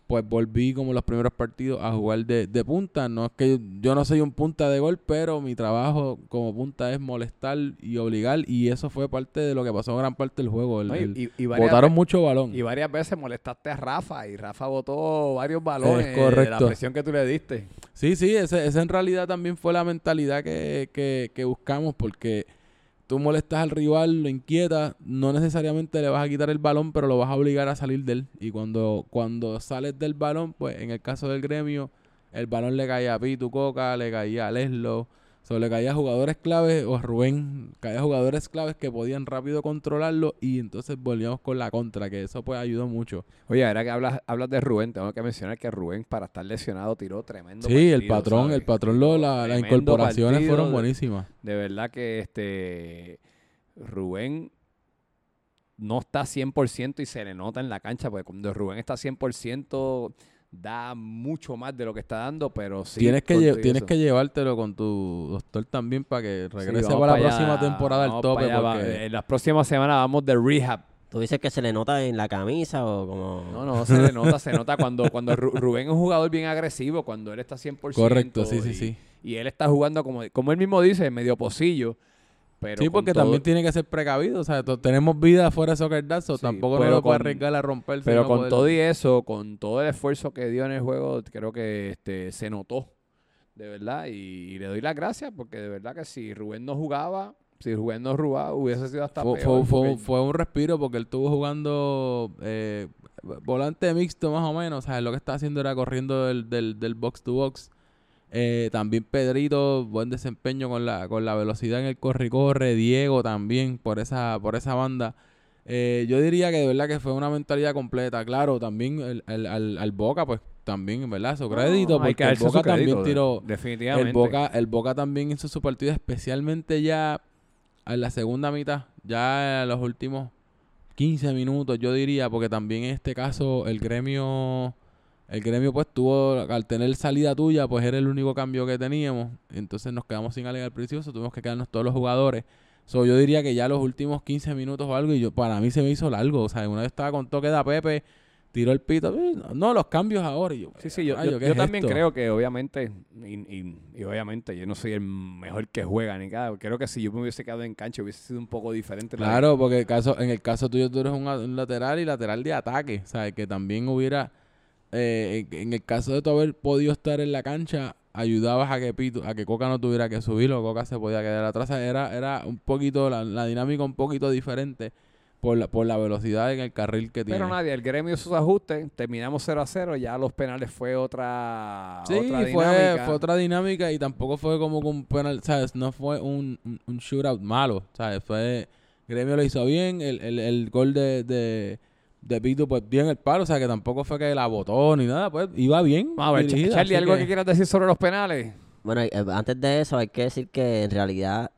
pues volví como los primeros partidos a jugar de, de, punta. No es que yo no soy un punta de gol, pero mi trabajo como punta es molestar y obligar. Y eso fue parte de lo que pasó gran parte del juego. El, y, botaron mucho balón. Y varias veces molestaste a Rafa y Rafa botó varios balones correcto. de la presión que tú le diste. Sí, sí, esa en realidad también fue la mentalidad que, que, que buscamos porque tú molestas al rival, lo inquietas, no necesariamente le vas a quitar el balón, pero lo vas a obligar a salir de él. Y cuando, cuando sales del balón, pues en el caso del gremio, el balón le caía a Pitu Coca, le caía a Leslo, Solo le caía a jugadores claves, o a Rubén, caía a jugadores claves que podían rápido controlarlo y entonces volvíamos con la contra, que eso pues ayudó mucho. Oye, ahora que hablas, hablas de Rubén, tengo que mencionar que Rubén para estar lesionado tiró tremendo Sí, el patrón, el patrón, lo, la, las incorporaciones fueron buenísimas. De, verdad que este Rubén no está 100% y se le nota en la cancha, porque cuando Rubén está 100% da mucho más de lo que está dando, pero sí. Tienes que, tienes que llevártelo con tu doctor también para que regrese para, la próxima temporada al tope. en las próximas semanas vamos de rehab. ¿Tú dices que se le nota en la camisa o como...? No, no, se le nota, se nota cuando, cuando Rubén es un jugador bien agresivo, cuando él está 100%. Correcto, sí, sí, sí. Y él está jugando, como, como él mismo dice, medio pocillo sí, porque también tiene que ser precavido. O sea, tenemos vida fuera de Soccer Dance, tampoco no lo puede arriesgar a romperse. Pero con todo y eso, con todo el esfuerzo que dio en el juego, creo que este se notó, de verdad. Y, le doy las gracias porque de verdad que si Rubén no jugaba, si Rubén no jugaba, hubiese sido hasta fue, peor. Fue, fue, un respiro porque él estuvo jugando eh, volante mixto más o menos. O sea, lo que estaba haciendo era corriendo del, del, del box to box. Eh, también Pedrito, buen desempeño con la, con la velocidad en el corre-corre. Diego también por esa, por esa banda. Eh, yo diría que de verdad que fue una mentalidad completa. Claro, también el, al, al, Boca, pues también, ¿verdad? Su crédito, porque el Boca también tiró. Definitivamente. El Boca, el Boca también hizo su partido, especialmente ya en la segunda mitad, ya en los últimos 15 minutos, yo diría, porque también en este caso el gremio, el gremio pues tuvo, al tener salida tuya, pues era el único cambio que teníamos. Entonces nos quedamos sin alguien al principio, so tuvimos que quedarnos todos los jugadores. So, yo diría que ya los últimos 15 minutos o algo, y yo para mí se me hizo largo. O sea, una vez estaba con toque de Pepe, tiró el pito. "Eh, No, los cambios ahora. Y yo, Sí, sí, yo, "Rayo, yo- ¿qué yo es también esto?". creo que obviamente, y, y- y obviamente yo no soy el mejor que juega ni nada. Creo que si yo me hubiese quedado en cancha hubiese sido un poco diferente. la- Claro, porque el caso, en el caso tuyo tú eres un lateral y lateral de ataque. O sea, que también hubiera, eh, en, el caso de tú haber podido estar en la cancha, ayudabas a que Pito, a que Coca no tuviera que subir o Coca se podía quedar atrás. Era, era un poquito, la, la dinámica un poquito diferente por la, por la velocidad en el carril que tiene. Pero nadie, el gremio sus ajustes, terminamos 0 a 0, ya los penales fue otra, Sí, otra fue, dinámica. fue otra dinámica y tampoco fue como un penal, ¿sabes? No fue un, un, un shootout malo, ¿sabes? Fue, Gremio lo hizo bien, el, el, el gol de, de, de Pito pues dio en el palo, o sea que tampoco fue que la botó ni nada, pues iba bien. A ver, dirigida, Charlie, ¿algo que... que- quieras decir sobre los penales? Bueno, eh, antes de eso hay que decir que en realidad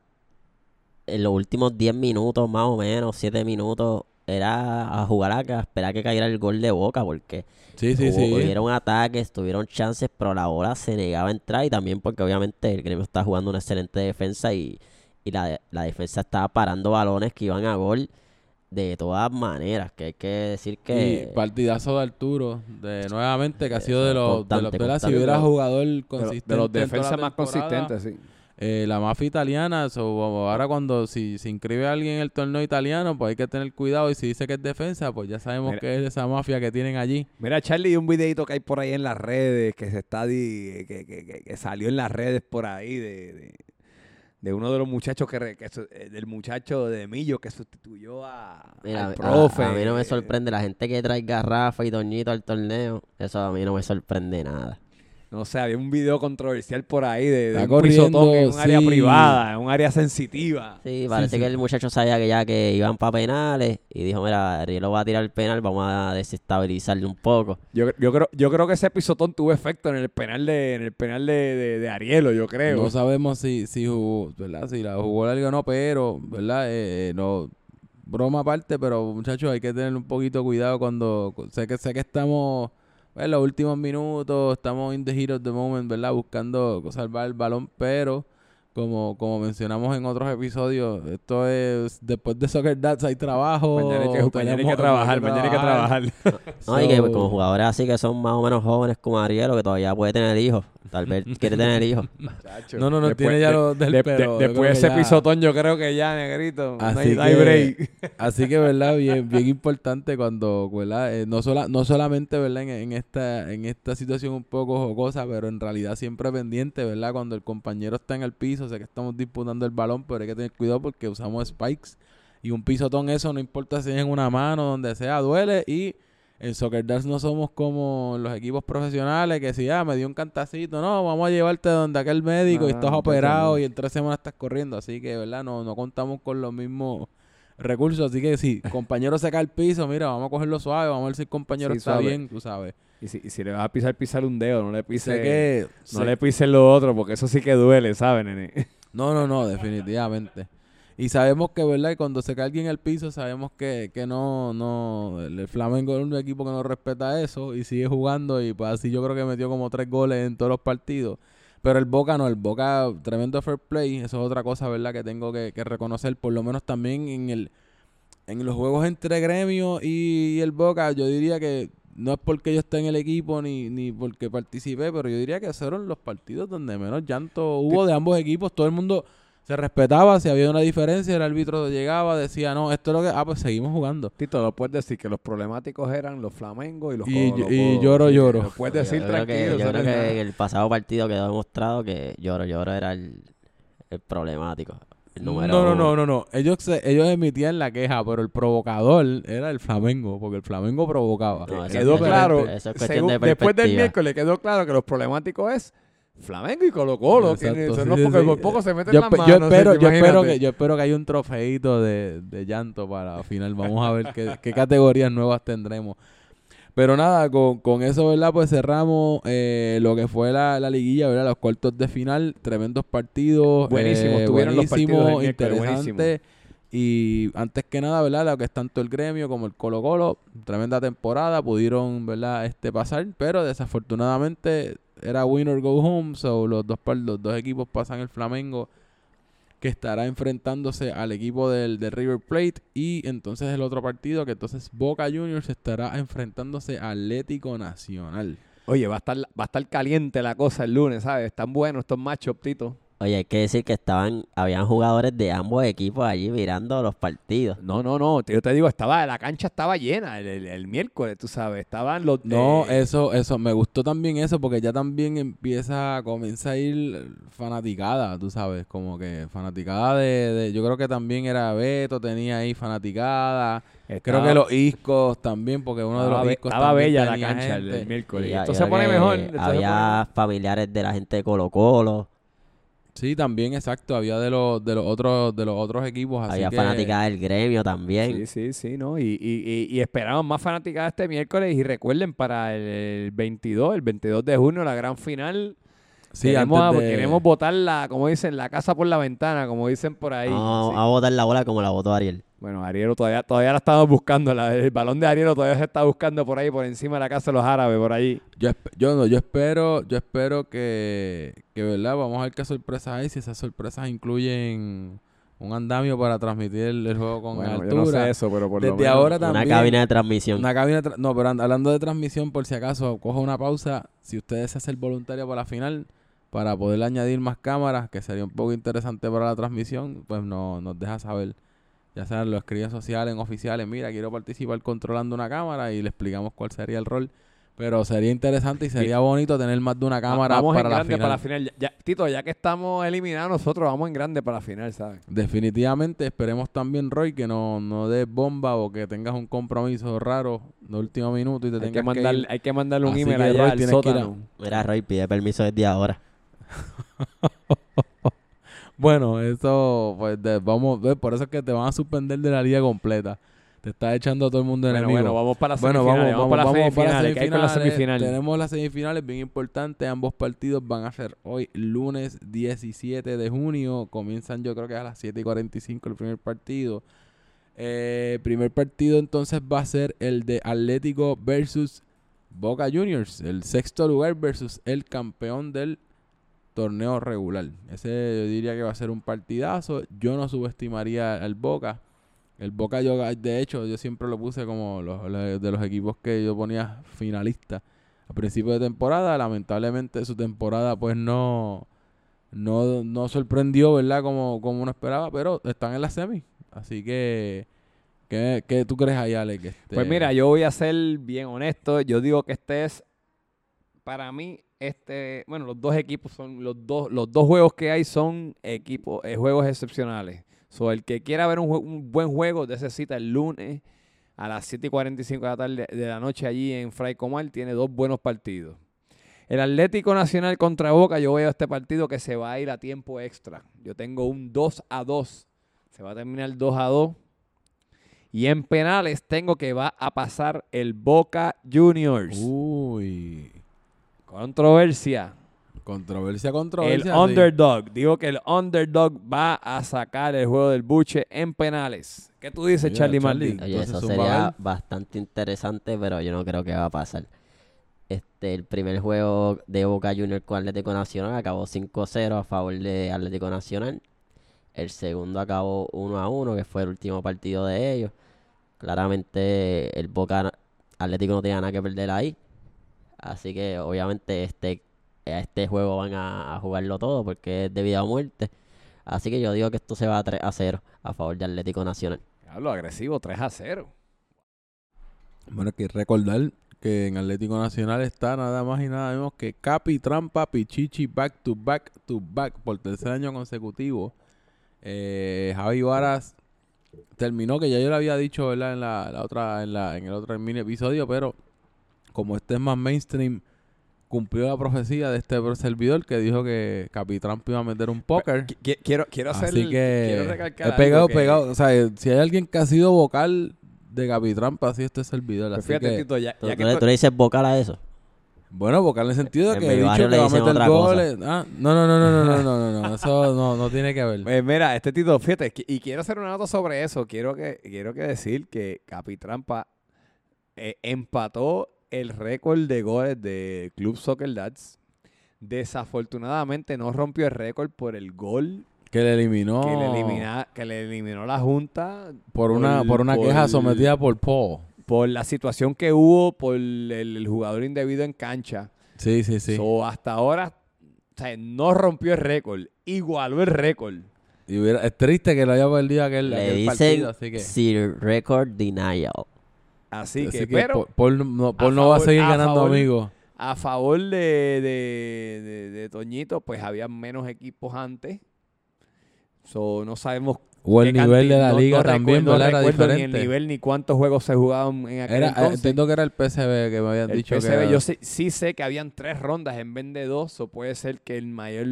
en los últimos 10 minutos más o menos, 7 minutos, era a jugar a, a esperar que cayera el gol de Boca porque Sí, sí, hubo- sí. hubieron ataques, tuvieron chances, pero la bola se negaba a entrar y también porque obviamente el gremio está jugando una excelente defensa y, y la, la defensa estaba parando balones que iban a gol de todas maneras, que hay que decir que... Y partidazo de Arturo, de nuevamente, que ha sido de los, de los. Si hubiera jugador consistente. de los defensas más consistentes, sí. eh, la mafia italiana, so, ahora cuando si se inscribe alguien en el torneo italiano, pues hay que tener cuidado y si dice que es defensa, pues ya sabemos Mira. que es esa mafia que tienen allí. Mira, Charlie, un videito que hay por ahí en las redes, que se está di- que, que- que- que salió en las redes por ahí de, de, de uno de los muchachos que, re- que eh, del muchacho de Millo que sustituyó a, Mira, al a- profe. A, mí no me sorprende la gente que trae garrafa y doñito al torneo. Eso a mí no me sorprende nada. No sé, había un video controversial por ahí de, de un pisotón en un área privada, en un área sensitiva. Sí, parece sí. que el muchacho sabía que ya que iban para penales y dijo, mira, Rielo va a tirar el penal, vamos a desestabilizarle un poco. Yo, yo creo, yo creo que ese pisotón tuvo efecto en el penal de, en el penal de, de, de Arielo, yo creo. No sabemos si, si jugó, ¿verdad? Si la jugó larga o no, pero, ¿verdad? Eh, eh, no, broma aparte, pero muchachos, hay que tener un poquito cuidado cuando, sé que sé que estamos en los últimos minutos, estamos in the heat of the moment, ¿verdad? Buscando salvar el balón, pero como, como mencionamos en otros episodios, esto es, después de Soccer Dads hay trabajo. mañana hay que, mañana hay que tenemos- trabajar, mañana hay que trabajar. [LAUGHS] No, y que pues, como jugadores así que son más o menos jóvenes como Arielo, que todavía puede tener hijos. Tal vez [LAUGHS] quiere tener hijos. No, no, no, tiene ya los del de- pero de- yo después de ese ya- pisotón, yo creo que ya, negrito. Así hay, no hay que- break. [LAUGHS] Así que, ¿verdad? Bien, bien importante cuando, ¿verdad? Eh, no, sola, no solamente, ¿verdad? En, en esta, en esta situación un poco jocosa, pero en realidad siempre pendiente, ¿verdad? Cuando el compañero está en el piso, sé que estamos disputando el balón, pero hay que tener cuidado porque usamos spikes. Y un pisotón eso, no importa si es en una mano, donde sea, duele. Y en Soccer Dance no somos como los equipos profesionales que si, ah, me dio un cantacito, no, vamos a llevarte donde aquel médico y Ah, estás muchacho, operado y en tres semanas estás corriendo. Así que, ¿verdad? No, no contamos con los mismos recursos. Así que si [LAUGHS] compañero se cae al piso, mira, vamos a cogerlo suave, vamos a ver si el compañero Sí, está suave. bien, tú sabes. Y si, y si le vas a pisar, pisar un dedo, no le pise, Sé que... no sé- le pises lo otro, porque eso sí que duele, ¿sabes, nene? [LAUGHS] No, no, no, definitivamente. Y sabemos que, ¿verdad? Y cuando se cae alguien en el piso, sabemos que, que no, no, el, el Flamengo es un equipo que no respeta eso y sigue jugando y pues así yo creo que metió como tres goles en todos los partidos. Pero el Boca no, el Boca, tremendo fair play, eso es otra cosa, ¿verdad? Que tengo que, que reconocer, por lo menos también en el en los juegos entre Gremio y el Boca, yo diría que no es porque yo esté en el equipo ni, ni porque participé, pero yo diría que fueron los partidos donde menos llanto hubo de ambos equipos. Todo el mundo se respetaba, si había una diferencia, el árbitro llegaba, decía, no, esto es lo que... Ah, pues seguimos jugando. Tito, lo puedes decir que los problemáticos eran los flamencos y los Y- y lloro, lloro. Lo puedes Yo- decir yo creo que- tranquilo. yo creo no es que el pasado partido quedó demostrado que Lloro Lloro era el, el problemático. No, número no, no, uno. no, no. Ellos, se- ellos emitían la queja, pero el provocador era el Flamengo, porque el Flamengo provocaba. No, quedó eso- claro, es según- de después del miércoles quedó claro que los problemáticos es Flamengo y Colo Colo. que Exacto, sí, no sí, porque sí. por poco se meten yo, las manos. yo espero, yo espero que yo espero que haya un trofeito de, de llanto para final. Vamos a ver qué, qué categorías nuevas tendremos. Pero nada, con, con eso, ¿verdad? Pues cerramos eh, lo que fue la, la liguilla, ¿verdad? Los cuartos de final, tremendos partidos. Buenísimos, eh, estuvieron los partidos del buenísimo, miércoles, interesante. Y antes que nada, ¿verdad? Lo que es tanto el gremio como el Colo Colo, tremenda temporada, pudieron, ¿verdad? Este pasar, pero desafortunadamente era winner go home, so los dos, los dos equipos pasan el Flamengo que estará enfrentándose al equipo del, del River Plate y entonces el otro partido que entonces Boca Juniors estará enfrentándose a Atlético Nacional. Oye, va a estar, va a estar caliente la cosa el lunes, ¿sabes? Están buenos estos matchups, Tito. Oye, hay que decir que estaban, habían jugadores de ambos equipos allí mirando los partidos. No, no, no. Yo te digo, estaba, la cancha estaba llena el, el- el miércoles, tú sabes. Estaban los. No, eh, eso, eso, me gustó también eso porque ya también empieza, comienza a ir fanaticada, tú sabes, como que fanaticada de, de- yo creo que también era Beto, tenía ahí fanaticada, creo que los Iscos también, porque uno de los be- Iscos estaba bella la cancha el, gente. el miércoles. Y ya- esto se pone mejor. esto se pone Había familiares de la gente de Colo Colo, Sí, también, exacto, había de los, de los otros, de los otros equipos, así había que... fanáticas del gremio también. Sí, sí, sí, ¿no? Y, y, y, y esperamos más fanaticada este miércoles. Y recuerden, para el 22, el 22 de junio, la gran final. Sí, queremos, de- queremos botar la, como dicen, la casa por la ventana, como dicen por ahí. Vamos Sí. a botar la bola como la votó Ariel. Bueno, Ariel todavía, todavía la estamos buscando. la- el balón de Ariel todavía se está buscando por ahí, por encima de la casa de los árabes, por ahí. Yo, no, yo espero, yo espero que, que, ¿verdad? Vamos a ver qué sorpresas hay, si esas sorpresas incluyen un andamio para transmitir el, el juego con bueno, altura. yo no sé eso, pero por lo Desde menos- ahora Una también. cabina de transmisión. Una cabina de tra- no, pero and- hablando de transmisión, por si acaso, cojo una pausa. Si ustedes se hacen voluntario para la final, para poder añadir más cámaras, que sería un poco interesante para la transmisión, pues no, nos deja saber. Ya sean lo escriben sociales, en oficiales, mira, quiero participar controlando una cámara y le explicamos cuál sería el rol. Pero sería interesante y sería bonito tener más de una cámara vamos para en la grande final. para la final. Ya- ya- Tito, ya que estamos eliminados nosotros, vamos en grande para la final, ¿sabes? Definitivamente esperemos también, Roy, que no, no des bomba o que tengas un compromiso raro de último minuto y te Hay que, tengas que, mandar, ir. hay que mandarle un Así email que, allá Roy, al que sótano. Mira, Roy, pide permiso desde ahora. [LAUGHS] Bueno, eso, pues de- vamos, ve, por eso es que te van a suspender de la liga completa. Te está echando a todo el mundo Bueno, enemigo. bueno, vamos para las Bueno, semifinales. vamos, Vamos, vamos, para las vamos para las semifinales. ¿Qué hay con las semifinales. semifinales? Tenemos las semifinales bien importantes. Ambos partidos van a ser hoy, lunes 17 de junio. Comienzan, yo creo que a las 7 y 45 el primer partido. Eh, primer partido entonces va a ser el de Atlético versus Boca Juniors. El sexto lugar versus el campeón del torneo regular. Ese yo diría que va a ser un partidazo. Yo no subestimaría al Boca. El Boca, yo, de hecho, yo siempre lo puse como los, los- de los equipos que yo ponía finalista a principio de temporada. Lamentablemente su temporada pues no, no, no sorprendió, ¿verdad? Como, como uno esperaba, pero están en la semi. Así que, ¿qué, qué tú crees ahí, Alex? Este, Pues mira, yo voy a ser bien honesto. Yo digo que este es, para mí, este, bueno, los dos equipos son, los dos, los dos juegos que hay son equipos, eh, juegos excepcionales. So, el que quiera ver un, buen juego, necesita el lunes a las 7 y 45 de la tarde de la noche allí en Fray Comal, tiene dos buenos partidos. El Atlético Nacional contra Boca, yo veo este partido que se va a ir a tiempo extra. Yo tengo un 2 a 2. Se va a terminar 2 a 2. Y en penales tengo que va a pasar el Boca Juniors. Uy, Controversia. controversia, El controversia. sí. underdog. Digo que el underdog va a sacar el juego del buche en penales. ¿Qué tú dices, Charlie Charlie. Martín? Oye, eso sería bastante interesante, pero yo no creo que va a pasar. Este, el primer juego de Boca Juniors con Atlético Nacional acabó 5-0 a favor de Atlético Nacional. El segundo acabó 1-1, que fue el último partido de ellos. Claramente el Boca Atlético no tenía nada que perder ahí. Así que obviamente este, a este juego van a, a jugarlo todo porque es de vida o muerte. Así que yo digo que esto se va a 3 a 0 a favor de Atlético Nacional. Hablo agresivo, 3 a 0. Bueno, hay que recordar que en Atlético Nacional está nada más y nada menos que Capi, Trampa, Pichichi, back to back to back por tercer año consecutivo. Eh, Javi Varas terminó, que ya yo le había dicho, ¿verdad? En la, la otra, en la, en el otro mini episodio, pero como este es más mainstream, cumplió la profecía de este servidor que dijo que Capi Trampa iba a meter un póker. Qui- qui- Quiero, quiero hacer. Así que quiero recalcar he pegado, que- pegado. O sea, si hay alguien que ha sido vocal de Capitrampa, así este servidor. Pues Así fíjate, que Tito, ya, ¿Tú, ya tú que le, to- tú le dices vocal a eso? Bueno, vocal en el sentido de que he dicho que le va a meter goles. Ah, no, no, no, no, no, no, no, no, no, eso no, no tiene que ver. Pues mira, este Tito, fíjate, y quiero hacer una nota sobre eso. Quiero que, quiero que decir que Capitrampa eh, empató el récord de goles de Club Soccer Dads. Desafortunadamente no rompió el récord por el gol Que le eliminó que, le elimina- que le eliminó la Junta por una, por una queja sometida por Paul. por la situación que hubo por el, el jugador indebido en cancha. Sí, sí, sí. So, hasta ahora o sea, no rompió el récord, igualó el récord. Y hubiera- es triste que lo haya perdido aquel, Le aquel dicen partido, así que... Sir Record Denial. Así, así que, que pero Paul, no, Paul a no va a seguir a ganando favor- amigos. a favor de, de, de- de Toñito, pues había menos equipos antes. So, no sabemos O el nivel de la no- liga no también, Era diferente. Ni el nivel ni cuántos juegos se jugaban en aquel Era, eh, entonces. entiendo que era el PCB que me habían El dicho PCB, que... yo sé- sí sé que habían tres rondas en vez de dos, o puede ser que el mayor,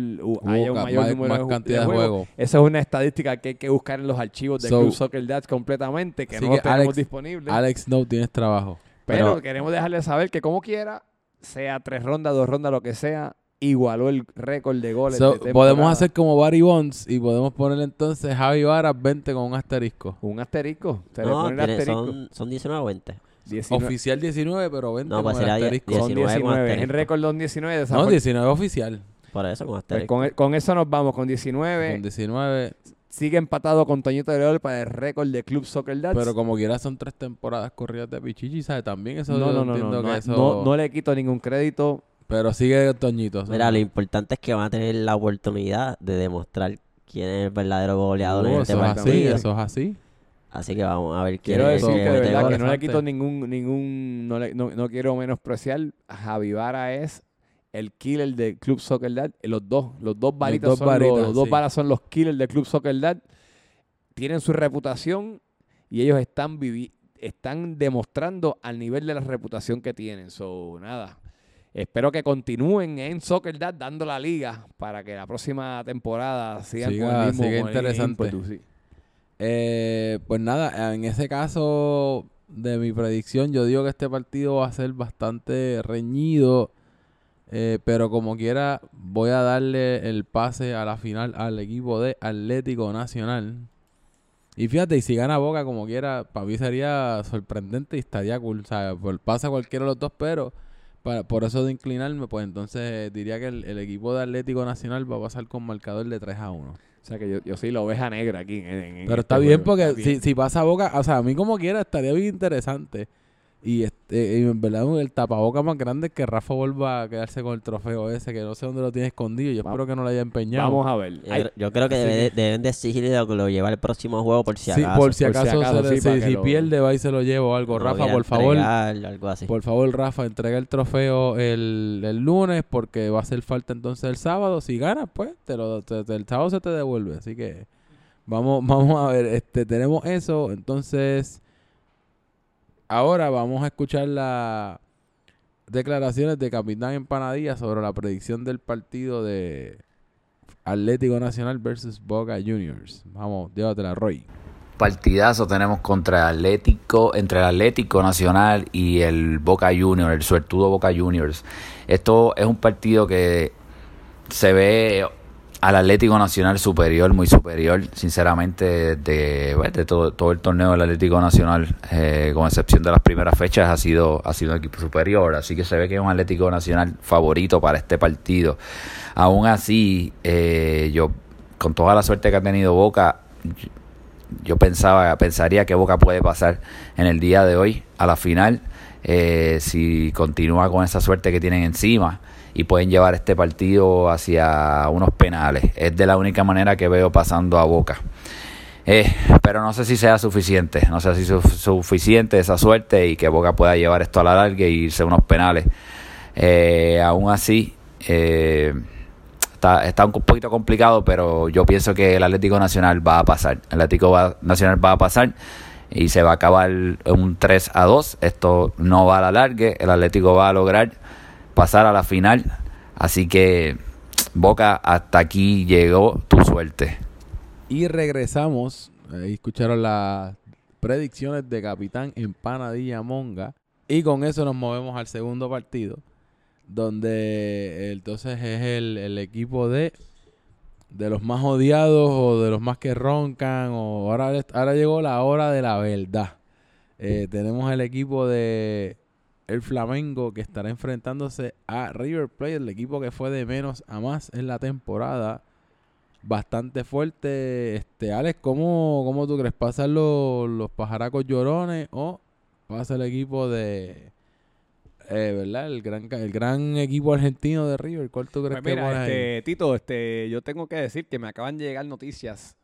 haya un mayor más, número más de, cantidad juegos. juegos. Esa es una estadística que hay que buscar en los archivos de So- Club Soccer Dads completamente, que no que, tenemos Alex- disponible. Alex, no tienes trabajo. pero, pero- queremos dejarle saber que como quiera, sea tres rondas, dos rondas, lo que sea, igualó el récord de goles. So, de podemos hacer como Barry Bonds y podemos poner entonces Javi Varas 20 con un asterisco. un asterisco. Se le No, pone el tiene- asterisco. son, son 19 o 20. 19. Oficial 19, pero 20 No, con pues el asterisco. Son 19 con 19. En récord son 19. No, desafor- 19 oficial. Por eso, con Pues asterisco. con, con eso nos vamos, con 19. Con 19. Sigue empatado con Toñito de León para el récord de Club Soccer Dads. Pero como quiera son tres temporadas corridas de Pichichi, ¿sabes? También eso no, yo no, no, entiendo no, que no, eso... no, no le quito ningún crédito. Pero sigue Toñito. Mira, lo importante es que van a tener la oportunidad de demostrar quién es el verdadero goleador en Uh, este eso es así, eso es así. Así que vamos a ver quién Quiero es el decir que de verdad que no le quito ningún, ningún, no, le- no, no quiero menospreciar. Javi Vara es el killer del Club Soccer Dad. Los dos, los dos varitas dos son los- varitas, los, dos sí. son los killers del Club Soccer Dad. Tienen su reputación y ellos están vivi están demostrando al nivel de la reputación que tienen. So, nada. Espero que continúen en Soccer Dad dando la liga para que la próxima temporada sigan con Siga- el mismo siga el interesante. ímpetu, sí. Eh, pues nada, en ese caso de mi predicción, yo digo que este partido va a ser bastante reñido. eh, pero como quiera, voy a darle el pase a la final al equipo de Atlético Nacional. Y fíjate, y si gana Boca como quiera, para mí sería sorprendente y estaría cool. O sea, por, pasa cualquiera de los dos, pero para, por eso de inclinarme, pues entonces diría que el, el equipo de Atlético Nacional va a pasar con marcador de 3 a 1. O sea que yo, yo soy la oveja negra aquí. en- en- Pero este está bien juego. porque Está bien. Si, si pasa Boca, o sea, a mí como quiera estaría bien interesante. Y, este, y en verdad el tapaboca más grande es que Rafa vuelva a quedarse con el trofeo ese, que no sé dónde lo tiene escondido. Yo Va- espero que no lo haya empeñado. Vamos a ver. Yo, Ay, creo- yo creo que deben de exigirle que lo lleve al próximo juego por si Sí, acaso. por si por si acaso, acaso, se le- sí, para si, que si lo- pierde va y se lo lleva o algo. Lo Rafa, por favor, algo así. por favor, Rafa, entrega el trofeo el, el lunes porque va a hacer falta entonces el sábado. Si ganas, pues, te lo, te- te- el sábado se te devuelve. Así que vamos, [LAUGHS] vamos a ver, este, tenemos eso. Entonces, ahora vamos a escuchar las declaraciones de Capitán Empanadilla sobre la predicción del partido de Atlético Nacional versus Boca Juniors. Vamos, llévatela, Roy. Partidazo tenemos contra el Atlético, entre el Atlético Nacional y el Boca Juniors, el suertudo Boca Juniors. Esto es un partido que se ve al Atlético Nacional superior, muy superior, sinceramente, de, bueno, de todo, todo el torneo del Atlético Nacional, eh, con excepción de las primeras fechas, ha sido, ha sido un equipo superior. Así que se ve que es un Atlético Nacional favorito para este partido. Aún así, eh, yo, con toda la suerte que ha tenido Boca, yo pensaba, pensaría que Boca puede pasar en el día de hoy a la final eh, si continúa con esa suerte que tienen encima y pueden llevar este partido hacia unos penales. Es de la única manera que veo pasando a Boca. Eh, pero no sé si sea suficiente, no sé si es su- suficiente esa suerte y que Boca pueda llevar esto a la larga y irse unos penales. Eh, aún así, eh, está, está un poquito complicado, pero yo pienso que el Atlético Nacional va a pasar. El Atlético va- Nacional va a pasar y se va a acabar un 3 a 2. Esto no va a la larga. El Atlético va a lograr pasar a la final. Así que, Boca, hasta aquí llegó tu suerte. Y regresamos. Ahí escucharon las predicciones de Capitán Empanadilla Monga. Y con eso nos movemos al segundo partido. donde entonces es el, el equipo de de los más odiados o de los más que roncan o ahora, ahora llegó la hora de la verdad. Eh, tenemos el equipo de el Flamengo que estará enfrentándose a River Plate, el equipo que fue de menos a más en la temporada. Bastante fuerte. Este, Alex, ¿cómo, cómo tú crees? ¿Pasan los, los pajaracos llorones o pasa el equipo de, eh, ¿verdad? El gran, el gran equipo argentino de River. ¿Cuál tú crees Pues que mira, ahí? este, Tito, este, yo tengo que decir que me acaban de llegar noticias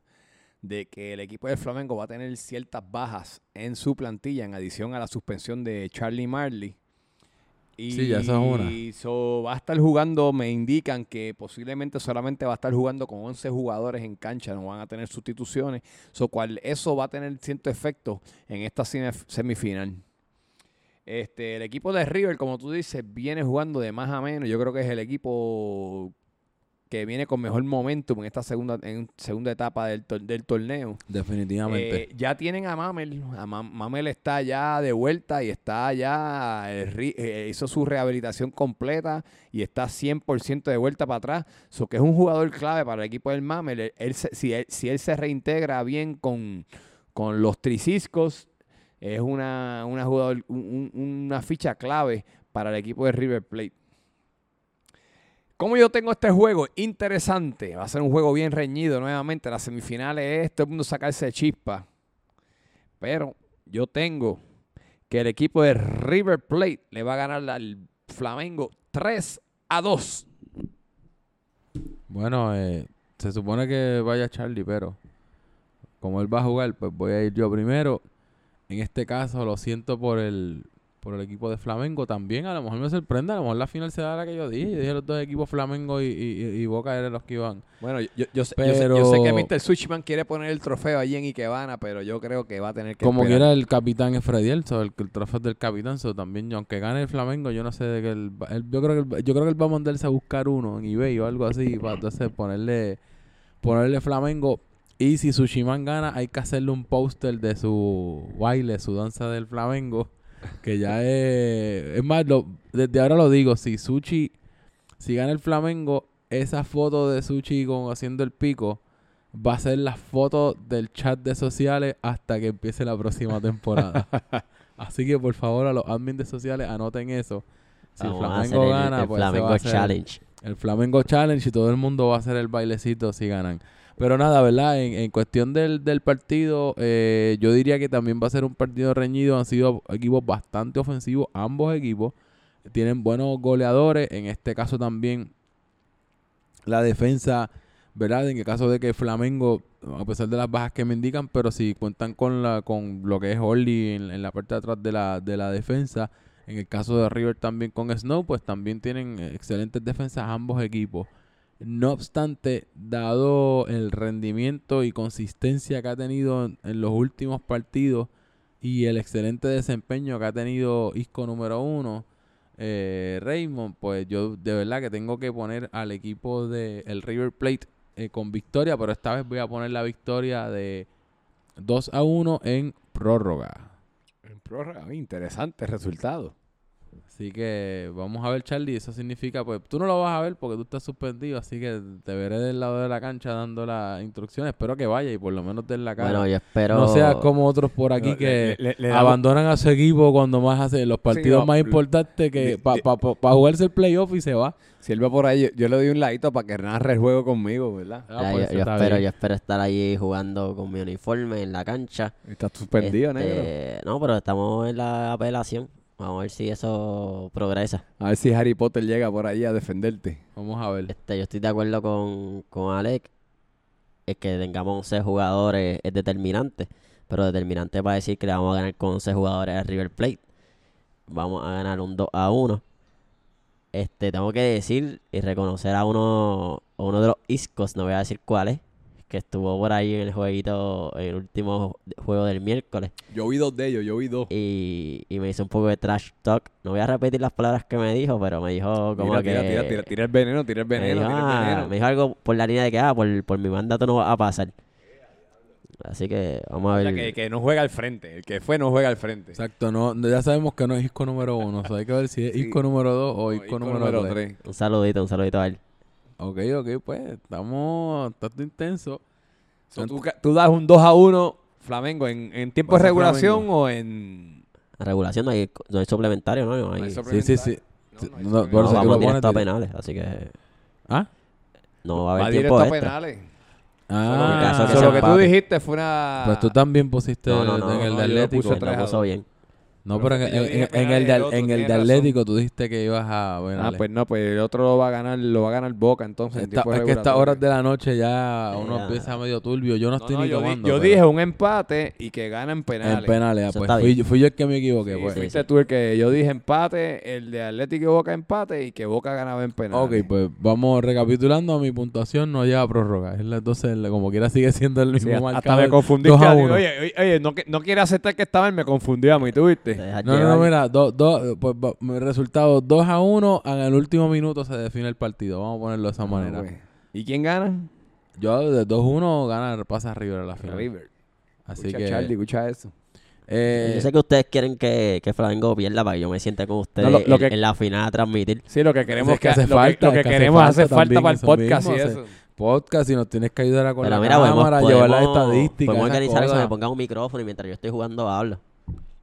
de que el equipo de Flamengo va a tener ciertas bajas en su plantilla en adición a la suspensión de Charlie Marley. Y Sí, ya esa es una. so, va a estar jugando, me indican que posiblemente solamente va a estar jugando con 11 jugadores en cancha, no van a tener sustituciones, so cual eso va a tener cierto efecto en esta semi- semifinal. Este, el equipo de River, como tú dices, viene jugando de más a menos. Yo creo que es el equipo que viene con mejor momentum en esta segunda, en segunda etapa del, tor- del torneo. Definitivamente. Eh, ya tienen a Mamel. A Ma- Mamel está ya de vuelta y está ya. eh, eh, hizo su rehabilitación completa y está 100% de vuelta para atrás. So que es un jugador clave para el equipo del Mamel. Él- él se- si, él, si él se reintegra bien con, con los triciscos, es una, una, jugador, un- un- una ficha clave para el equipo de River Plate. ¿Cómo yo tengo este juego? Interesante. Va a ser un juego bien reñido nuevamente. Las semifinales es todo el mundo sacarse de chispa. Pero yo tengo que el equipo de River Plate le va a ganar al Flamengo 3 a 2. Bueno, eh, se supone que vaya Charlie, pero como él va a jugar, pues voy a ir yo primero. En este caso, lo siento por el por el equipo de Flamengo. También a lo mejor me sorprende, a lo mejor la final se da la que yo dije. Yo dije los dos equipos Flamengo y, y- y Boca eran los que iban. Bueno, yo, yo- sé, yo sé- yo sé Pero- que Mr. Switchman quiere poner el trofeo allí en Ikebana, pero yo creo que va a tener que Como esperar. quiera el capitán es Freddy Elso, el, el trofeo es del capitán, so también, aunque gane el Flamengo, yo no sé de que él, él- yo creo que él- yo creo que él va a mandarse a buscar uno en eBay o algo así para entonces ponerle ponerle Flamengo y si Sushiman gana, hay que hacerle un póster de su baile, su danza del Flamengo, que ya es es más, lo- desde ahora lo digo, si Sushi si gana el Flamengo, esa foto de Sushi con haciendo el pico va a ser la foto del chat de sociales hasta que empiece la próxima temporada. [LAUGHS] Así que por favor a los admins de sociales anoten eso. Si Vamos el hacer Flamengo gana, el pues Flamengo va a ser Challenge. el Flamengo Challenge y todo el mundo va a hacer el bailecito si ganan. Pero nada, ¿verdad? En, en cuestión del, del partido, eh, yo diría que también va a ser un partido reñido. Han sido equipos bastante ofensivos, ambos equipos. Tienen buenos goleadores. En este caso también la defensa, ¿verdad? En el caso de que Flamengo, a pesar de las bajas que me indican, pero si cuentan con la con lo que es Orly en, en la parte de atrás de la, de la defensa, en el caso de River también con Snow, pues también tienen excelentes defensas ambos equipos. No obstante, dado el rendimiento y consistencia que ha tenido en, los últimos partidos y el excelente desempeño que ha tenido Isco número uno, eh, Raymond, pues yo de verdad que tengo que poner al equipo de el River Plate eh, con victoria, pero esta vez voy a poner la victoria de 2 a 1 en prórroga. En prórroga, interesante resultado. Así que vamos a ver, Charlie. Eso significa, pues tú no lo vas a ver porque tú estás suspendido. Así que te veré del lado de la cancha dando las instrucciones. Espero que vaya y por lo menos den la cara. Bueno, yo espero. no seas como otros por aquí No, que le- le- le damos- abandonan a su equipo cuando más hace los partidos no, más importantes que para le- jugarse el playoff y se va. Si él va por ahí, yo, yo le doy un ladito para que narre el juego conmigo, ¿verdad? Ah, pues, yo, yo espero, bien. yo espero estar allí jugando con mi uniforme en la cancha. Está suspendido, negro. Este, No, pero estamos en la apelación. Vamos a ver si eso progresa. A ver si Harry Potter llega por ahí a defenderte. Vamos a ver. Este, yo estoy de acuerdo con, con Alec. Es que tengamos 11 jugadores es determinante. Pero determinante para decir que le vamos a ganar con 11 jugadores a River Plate. Vamos a ganar un 2 a 1. Este, tengo que decir y reconocer a uno, a uno de los iscos, no voy a decir cuál es, que estuvo por ahí en el jueguito, en el último juego del miércoles. Yo vi dos de ellos, yo vi dos. Y, y me hizo un poco de trash talk. No voy a repetir las palabras que me dijo, pero me dijo como Tira, que... tira, tira, tira, tira el veneno, tira el me veneno, dijo, tira el "Ah", veneno. me dijo algo por la línea de que, ah, por, por mi mandato no va a pasar. Así que vamos a O ver. sea, que, que no juega al frente. El que fue no juega al frente. Exacto, no, ya sabemos que no es Isco número uno. o sea, hay que ver si es Sí. Isco número dos o No, Isco, Isco número, tres. tres. Un saludito, un saludito a él. Ok, ok, pues estamos, todo intenso. So, tú, tú das un 2 a 1 Flamengo en, en tiempo de regulación Flamengo. o en. La regulación no hay, no hay suplementario, ¿no? No hay, No hay Sí, sí, sí. No, no hay No, eso lo vamos directo a penales, así que ¿Ah? no va a Va haber directo tiempo a extra. penales. Ah, caso que lo que tú dijiste fue una. pues tú también pusiste No, no, no, en el no, de yo lo Atlético. tres lo a puso bien. No, Pero pero en, en- en el, de, el otro, en el de razón. Atlético tú dijiste que ibas a... Bueno, Ah, pues no, pues el otro lo va a ganar, lo va a ganar Boca entonces. en Esta- es que estas horas de la noche ya uno Ya. empieza medio turbio. Yo no, No, estoy no, ni yo, di- tomando. yo pero- dije un empate y que gana en penales. En penales, ah, pues fui, fui yo el que me equivoqué. Sí, pues. fuiste sí. tú el que yo dije empate, el de Atlético y Boca empate y que Boca ganaba en penales. Ok, pues vamos recapitulando. Mi puntuación no llega a prórroga. Es la- Entonces, como quiera, sigue siendo el Sí, mismo hasta- hasta marcador. me confundiste. 2 a 1. Oye, oye, oye, no, que- no quiere aceptar que estaba él, me confundió a mí, ¿tú viste? No, no, no, mira, do- do- pues, va- resultado 2 a 1. En el último minuto se define el partido. Vamos a ponerlo de esa manera. Ah, pues. ¿Y quién gana? Yo de 2 a 1 gana, pasa River a la final. River. Así escucha que. Charlie, escucha eso. eh, Yo sé que ustedes quieren que, que Flamengo pierda para que yo me siente con ustedes No, lo- lo en, que- en la final a transmitir. Sí, lo que queremos Es que hace lo falta, lo que, es que hace queremos falta para el podcast mismo, y eso. podcast y nos tienes que ayudar a con Pero la mira, podemos, cámara, llevar las podemos- estadísticas. podemos organizar algo que me pongan un micrófono y mientras yo estoy jugando hablo.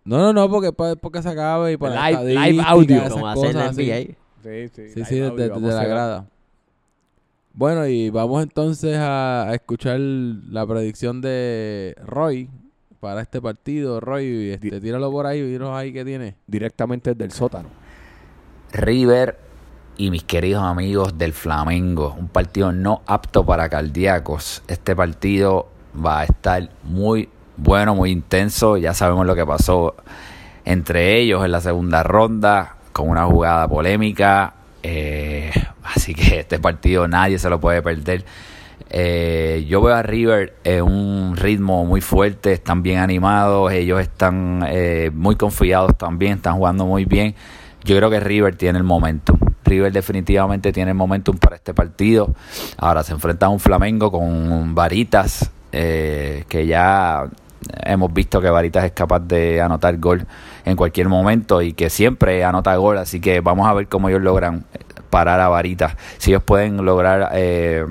No, no, no, porque para porque se acabe y para Live- las live estadísticas, audio. Como hacer la así. Sí, sí. Sí, sí, va, desde, la grada. Bueno, y vamos entonces a, a escuchar la predicción de Roy para este partido. Roy, este, tíralo por ahí, dinos ahí que tiene. Directamente desde el sótano. River y mis queridos amigos del Flamengo. Un partido no apto para cardíacos. Este partido va a estar muy bueno, muy intenso. Ya sabemos lo que pasó entre ellos en la segunda ronda con una jugada polémica. Eh, así que este partido nadie se lo puede perder. Eh, yo veo a River en un ritmo muy fuerte, están bien animados, ellos están eh, muy confiados también, están jugando muy bien. Yo creo que River tiene el momentum. River definitivamente tiene el momentum para este partido. Ahora se enfrenta a un Flamengo con Varitas, eh, que ya hemos visto que Varitas es capaz de anotar gol en cualquier momento y que siempre anota gol. Así que vamos a ver cómo ellos logran parar a Varitas. Si ellos pueden lograr eh,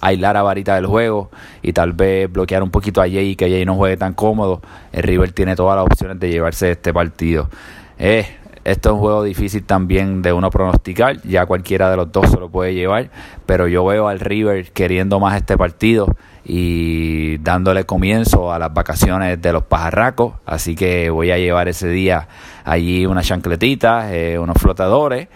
aislar a Varita del juego y tal vez bloquear un poquito a Jay y que Jay no juegue tan cómodo, el River tiene todas las opciones de llevarse este partido. Eh, esto es un juego difícil también de uno pronosticar, ya cualquiera de los dos se lo puede llevar, pero yo veo al River queriendo más este partido y dándole comienzo a las vacaciones de los pajarracos, así que voy a llevar ese día allí unas chancletitas, eh, unos flotadores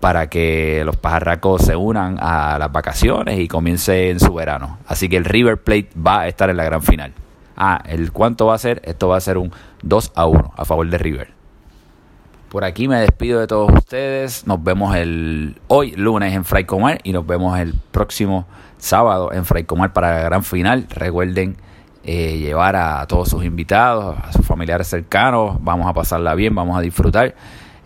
para que los pajarracos se unan a las vacaciones y comience en su verano. Así que el River Plate va a estar en la gran final. Ah, ¿el cuánto va a ser? Esto va a ser un 2 a 1 a favor de River. Por aquí me despido de todos ustedes. Nos vemos el hoy lunes en Fray Comar y nos vemos el próximo sábado en Fray Comar para la gran final. Recuerden eh, llevar a todos sus invitados, a sus familiares cercanos. Vamos a pasarla bien, vamos a disfrutar.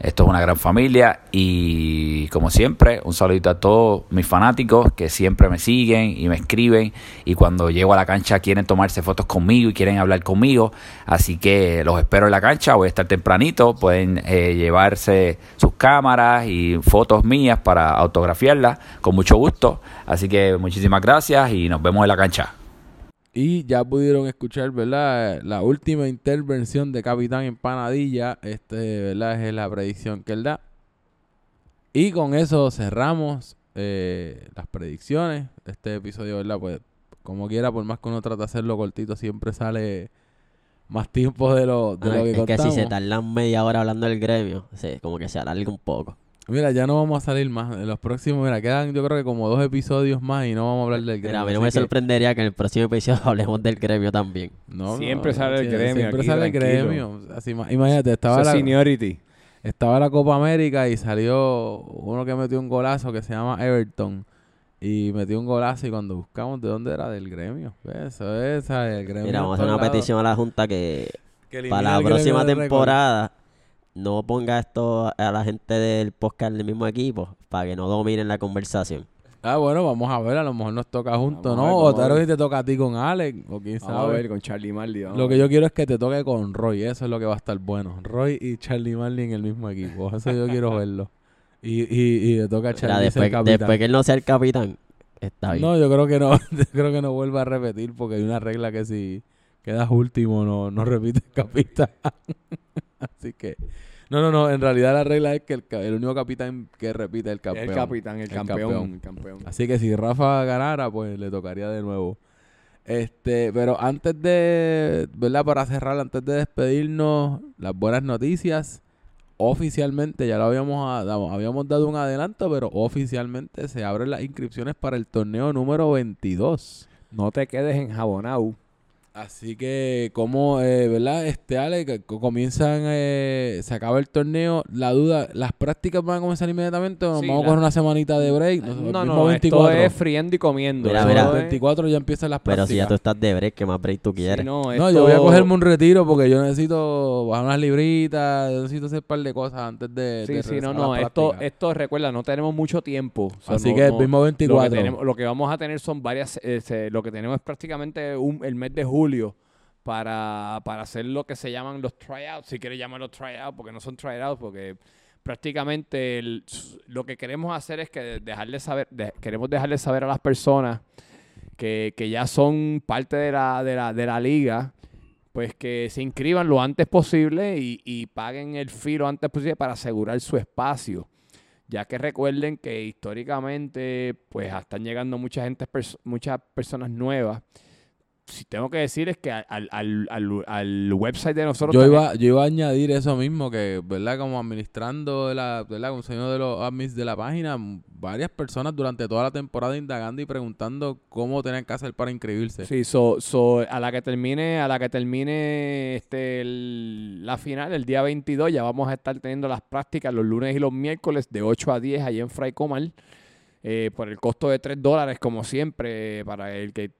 Esto es una gran familia y como siempre, un saludito a todos mis fanáticos que siempre me siguen y me escriben y cuando llego a la cancha quieren tomarse fotos conmigo y quieren hablar conmigo. Así que los espero en la cancha, voy a estar tempranito, pueden eh, llevarse sus cámaras y fotos mías para autografiarlas con mucho gusto. Así que muchísimas gracias y nos vemos en la cancha. Y ya pudieron escuchar, ¿verdad? La última intervención de Capitán Empanadilla. Este, ¿verdad? Es la predicción que él da. Y con eso cerramos eh, las predicciones. Este episodio, ¿verdad? Pues como quiera, por más que uno trate de hacerlo cortito, siempre sale más tiempo de lo, de Ah, lo que es que si se tardan media hora hablando del gremio, sí, como que se alarga un poco. Mira, ya no vamos a salir más. En los próximos, mira, quedan yo creo que como dos episodios más y no vamos a hablar del gremio. Mira, a mí no me que- sorprendería que en el próximo episodio [LAUGHS] hablemos del gremio también. No, Siempre no, sale el gremio Siempre aquí, sale el gremio. Así, ma- imagínate, estaba Eso la, seniority. estaba la Copa América y salió uno que metió un golazo que se llama Everton. Y metió un golazo y cuando buscamos de dónde era del gremio. Eso es, ¿sabes? el gremio. Mira, vamos a hacer una petición a la Junta que Que para la próxima temporada no ponga esto a la gente del podcast del mismo equipo para que no dominen la conversación. Ah, bueno, vamos a ver, a lo mejor nos toca juntos, ¿no? O tal vez te toca a ti con Alex, o quién Vamos a sabe. ver con Charlie Marley. vamos Lo que yo quiero es que te toque con Roy, eso es lo que va a estar bueno. Roy y Charlie Marley en el mismo equipo, eso yo quiero [LAUGHS] verlo. Y, y, y le toca a Mira, Charlie ser después, capitán. después que él no sea el capitán, está bien. No, yo creo que no, [LAUGHS] yo creo que no vuelva a repetir porque hay una regla que si quedas último no, no repites [LAUGHS] capitán. Así que, no, no, no, en realidad la regla es que el, el único capitán que repite es el campeón. El capitán, el, El campeón, campeón. el campeón. Así que si Rafa ganara, pues le tocaría de nuevo. Este, pero antes de, ¿verdad? Para cerrar, antes de despedirnos, las buenas noticias. Oficialmente, ya lo habíamos, a- dado- habíamos dado un adelanto, pero oficialmente se abren las inscripciones para el torneo número 22. No te quedes enjabonado. Así que, como, eh, ¿verdad? Este, Ale, comienzan, eh, se acaba el torneo. La duda, ¿las prácticas van a comenzar inmediatamente o nos Sí, vamos a la- coger una semanita de break? No, el no, mismo no, 24. esto es friendo y comiendo. Mira, mira. El es- 24 ya empiezan las Pero prácticas. si ya tú estás de break, ¿qué más break tú Sí, quieres? no, No, esto- yo voy a cogerme un retiro porque yo necesito bajar unas libritas, yo necesito hacer un par de cosas antes de, Sí, de sí, no, no, esto, esto recuerda, no tenemos mucho tiempo. O sea, Así no- que el no- mismo lo 24. que, tenemos, lo que vamos a tener son varias, eh, lo que tenemos es prácticamente un- el mes de julio para, para hacer lo que se llaman los tryouts, si quieres llamarlos tryouts, porque no son tryouts, porque prácticamente lo que queremos hacer es que dejarle saber, queremos dejarle saber a las personas que, que ya son parte de la, de la, de la liga, pues que se inscriban lo antes posible y, y paguen el fee lo antes posible para asegurar su espacio. Ya que recuerden que históricamente pues están llegando mucha gente, pers- muchas personas nuevas. Si tengo que decir es que al, al, al, al- website de nosotros Yo iba, yo iba a añadir eso mismo, que, ¿verdad? Como administrando, la, ¿verdad? Como señor de los admins de la página, varias personas durante toda la temporada indagando y preguntando cómo tenían que hacer para inscribirse. Sí, so, so, a la que termine, a la que termine este el- la final, el día 22, ya vamos a estar teniendo las prácticas los lunes y los miércoles de 8 a 10 allí en Fray Comal, eh, por el costo de 3 dólares, como siempre, para el que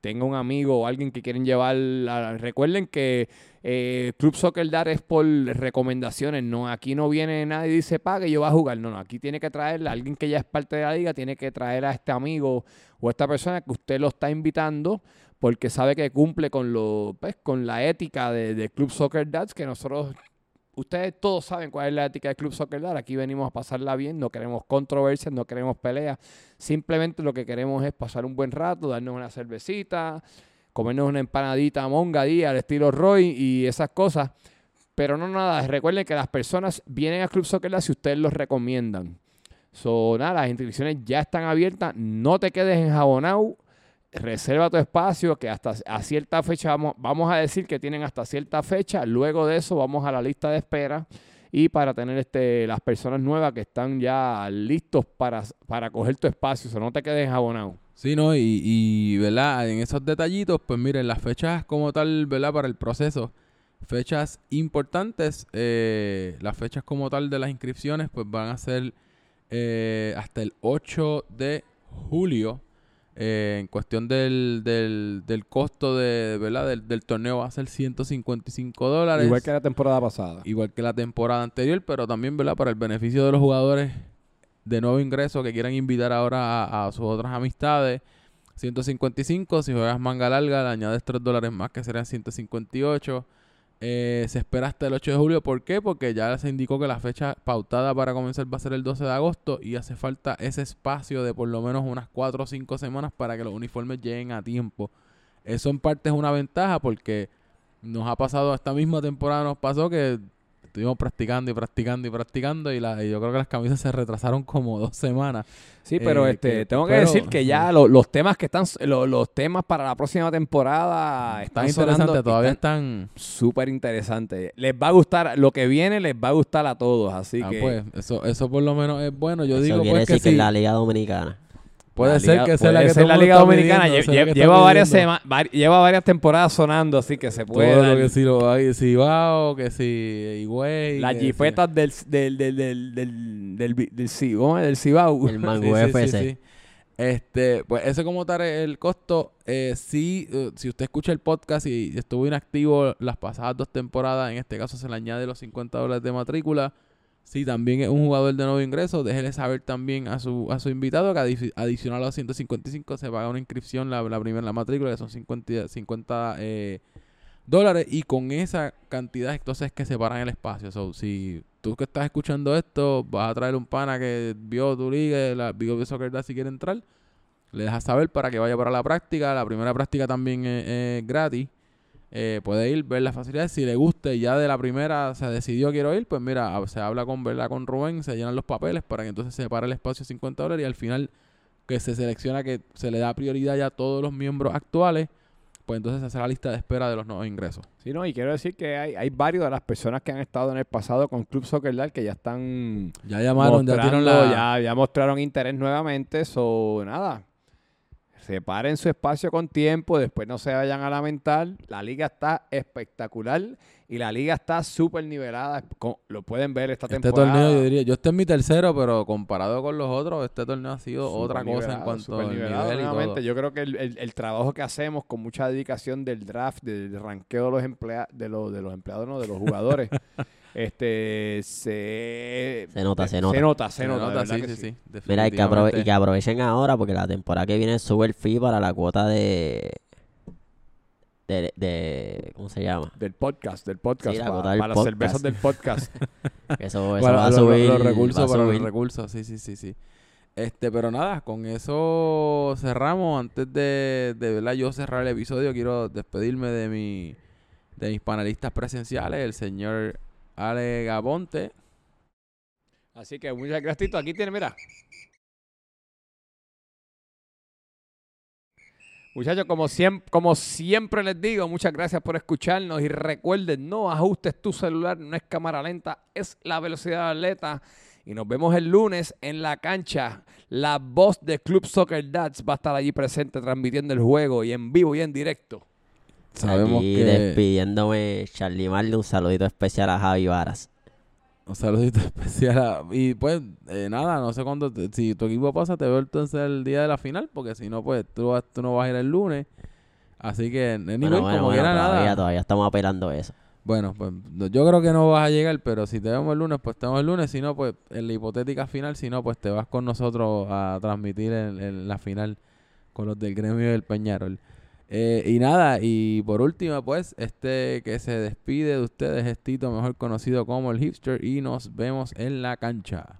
tenga un amigo o alguien que quieren llevar. la- recuerden que eh, Club Soccer Dar es por recomendaciones, no aquí no viene nadie y dice pague, yo voy a jugar. No, no, aquí tiene que traerle a alguien que ya es parte de la liga, tiene que traer a este amigo o a esta persona que usted lo está invitando porque sabe que cumple con lo pues, con la ética de, de Club Soccer Dads que nosotros ustedes todos saben cuál es la ética de Club Soccer Dad aquí venimos a pasarla bien no queremos controversias no queremos peleas simplemente lo que queremos es pasar un buen rato darnos una cervecita comernos una empanadita monga día al estilo Roy y esas cosas pero no nada recuerden que las personas vienen a Club Soccer si ustedes los recomiendan So, nada, las inscripciones ya están abiertas. No te quedes enjabonado. Reserva tu espacio, que hasta a cierta fecha, vamos, a decir que tienen hasta cierta fecha. Luego de eso, vamos a la lista de espera. Y para tener este, las personas nuevas que están ya listos para, para coger tu espacio. O sea, no te quedes enjabonado. Sí, ¿no? Y, y, ¿verdad? En esos detallitos, pues miren, las fechas como tal, ¿verdad? Para el proceso, fechas importantes, eh, las fechas como tal de las inscripciones, pues van a ser eh, hasta el 8 de julio. Eh, en cuestión del, del, del costo de, ¿verdad? Del, del torneo va a ser 155 dólares. Igual que la temporada pasada. igual que la temporada anterior, pero también, ¿verdad? Para el beneficio de los jugadores de nuevo ingreso que quieran invitar ahora a, a sus otras amistades. 155, si juegas manga larga, le añades 3 dólares más que serían 158. Eh, se espera hasta el 8 de julio. ¿Por qué? Porque ya se indicó que la fecha pautada para comenzar va a ser el 12 de agosto y hace falta ese espacio de por lo menos unas 4 o 5 semanas para que los uniformes lleguen a tiempo. Eso en parte es una ventaja porque nos ha pasado, esta misma temporada nos pasó que estuvimos practicando y practicando y practicando y, la, y yo creo que las camisas se retrasaron como dos semanas. Sí, pero Eh, este, que- tengo que pero- decir que ya lo- los temas que están, lo- los temas para la próxima temporada Están están sonando, interesantes, todavía están súper interesantes. Les va a gustar, lo que viene les va a gustar a todos, así Ah, que pues, eso, eso por lo menos es bueno. Yo Eso digo quiere pues que decir que sí, en la Liga Dominicana. Puede la ser Liga- que sea la que ser la Liga Dominicana lleva varias sema- lleva varias temporadas sonando, así que se puede Todo dar. lo que si lo hay, si va o que si Higüey. las si- jipetas del del del del del del, del, del Ci- ¿cómo es? del Cibao. El Sí, [LAUGHS] Mango sí, sí, FC. sí. Este, pues ese como tal el costo. Eh, sí, eh, si usted escucha el podcast y estuvo inactivo las pasadas dos temporadas, en este caso se le añade los 50 dólares de matrícula. Si también es un jugador de nuevo ingreso, déjele saber también a su, a su invitado que adi- adicional a los 155 se paga una inscripción, la, la primera, la matrícula, que son 50, 50 eh, dólares. Y con esa cantidad entonces es que separan el espacio. Si tú que estás escuchando esto, vas a traer un pana que vio tu liga, la Big Up Soccer si quiere entrar, le dejas saber para que vaya para la práctica. La primera práctica también es gratis. Eh, puede ir, ver las facilidades. Si le gusta y ya de la primera se decidió quiero ir, pues mira, se habla con, ¿verdad? con Rubén, se llenan los papeles para que entonces se separe el espacio 50 dólares y al final que se selecciona que se le da prioridad ya a todos los miembros actuales, pues entonces se hace la lista de espera de los nuevos ingresos. Sí, no, y quiero decir que hay, hay varios de las personas que han estado en el pasado con Club Soccer Dad que ya están Ya llamaron, ya la... ya, ya mostraron interés nuevamente, so nada. Separen su espacio con tiempo, después no se vayan a lamentar. La liga está espectacular y la liga está súper nivelada. Lo pueden ver esta Este temporada. torneo, yo diría, yo este es mi tercero, pero comparado con los otros, este torneo ha sido otra cosa en cuanto al nivelado nivel y todo. Yo creo que el, el- el trabajo que hacemos con mucha dedicación del draft, del ranqueo de los empleados, de los, de los empleados, no, de los jugadores, [LAUGHS] este se, Se nota, se Se nota. nota, se Se nota, nota, de verdad sí, que sí, sí, Mira, y que, y que aprovechen ahora porque la temporada que viene sube el fee para la cuota de... De, de ¿Cómo se llama? Del podcast, del podcast, Sí, la pa- cuota del para las cervezas del podcast. [LAUGHS] Eso, eso Para va a los, subir. los va recursos a para los subir. recursos, sí, sí, sí, sí. Este, pero nada, con eso cerramos. Antes de, de verdad yo cerrar el episodio, quiero despedirme de mi de mis panelistas presenciales, el señor Ale Gabonte. Así que muchas gracias. Aquí tiene, mira. Muchachos, como siempre, como siempre les digo, muchas gracias por escucharnos y recuerden, no ajustes tu celular, no es cámara lenta, es la velocidad de atleta. Y nos vemos el lunes en la cancha. La voz de Club Soccer Dads va a estar allí presente transmitiendo el juego y en vivo y en directo. Sabemos Aquí que despidiéndome, Charlie Marley, un saludito especial a Javi Varas. un saludito [LAUGHS] especial a- y pues eh, nada, no sé cuándo te- si tu equipo pasa te veo entonces el día de la final, porque si no pues tú, vas- tú no vas a ir el lunes. Así que anyway, Bueno, bueno, como bueno, todavía, nada. todavía estamos apelando eso. Bueno, pues yo creo que no vas a llegar, pero si te vemos el lunes, pues te vemos el lunes. Si no, pues en la hipotética final, si no, pues te vas con nosotros a transmitir en, en la final con los del gremio del Peñarol. Eh, y nada, y por último, pues, este que se despide de ustedes es Tito, mejor conocido como el hipster, y nos vemos en la cancha.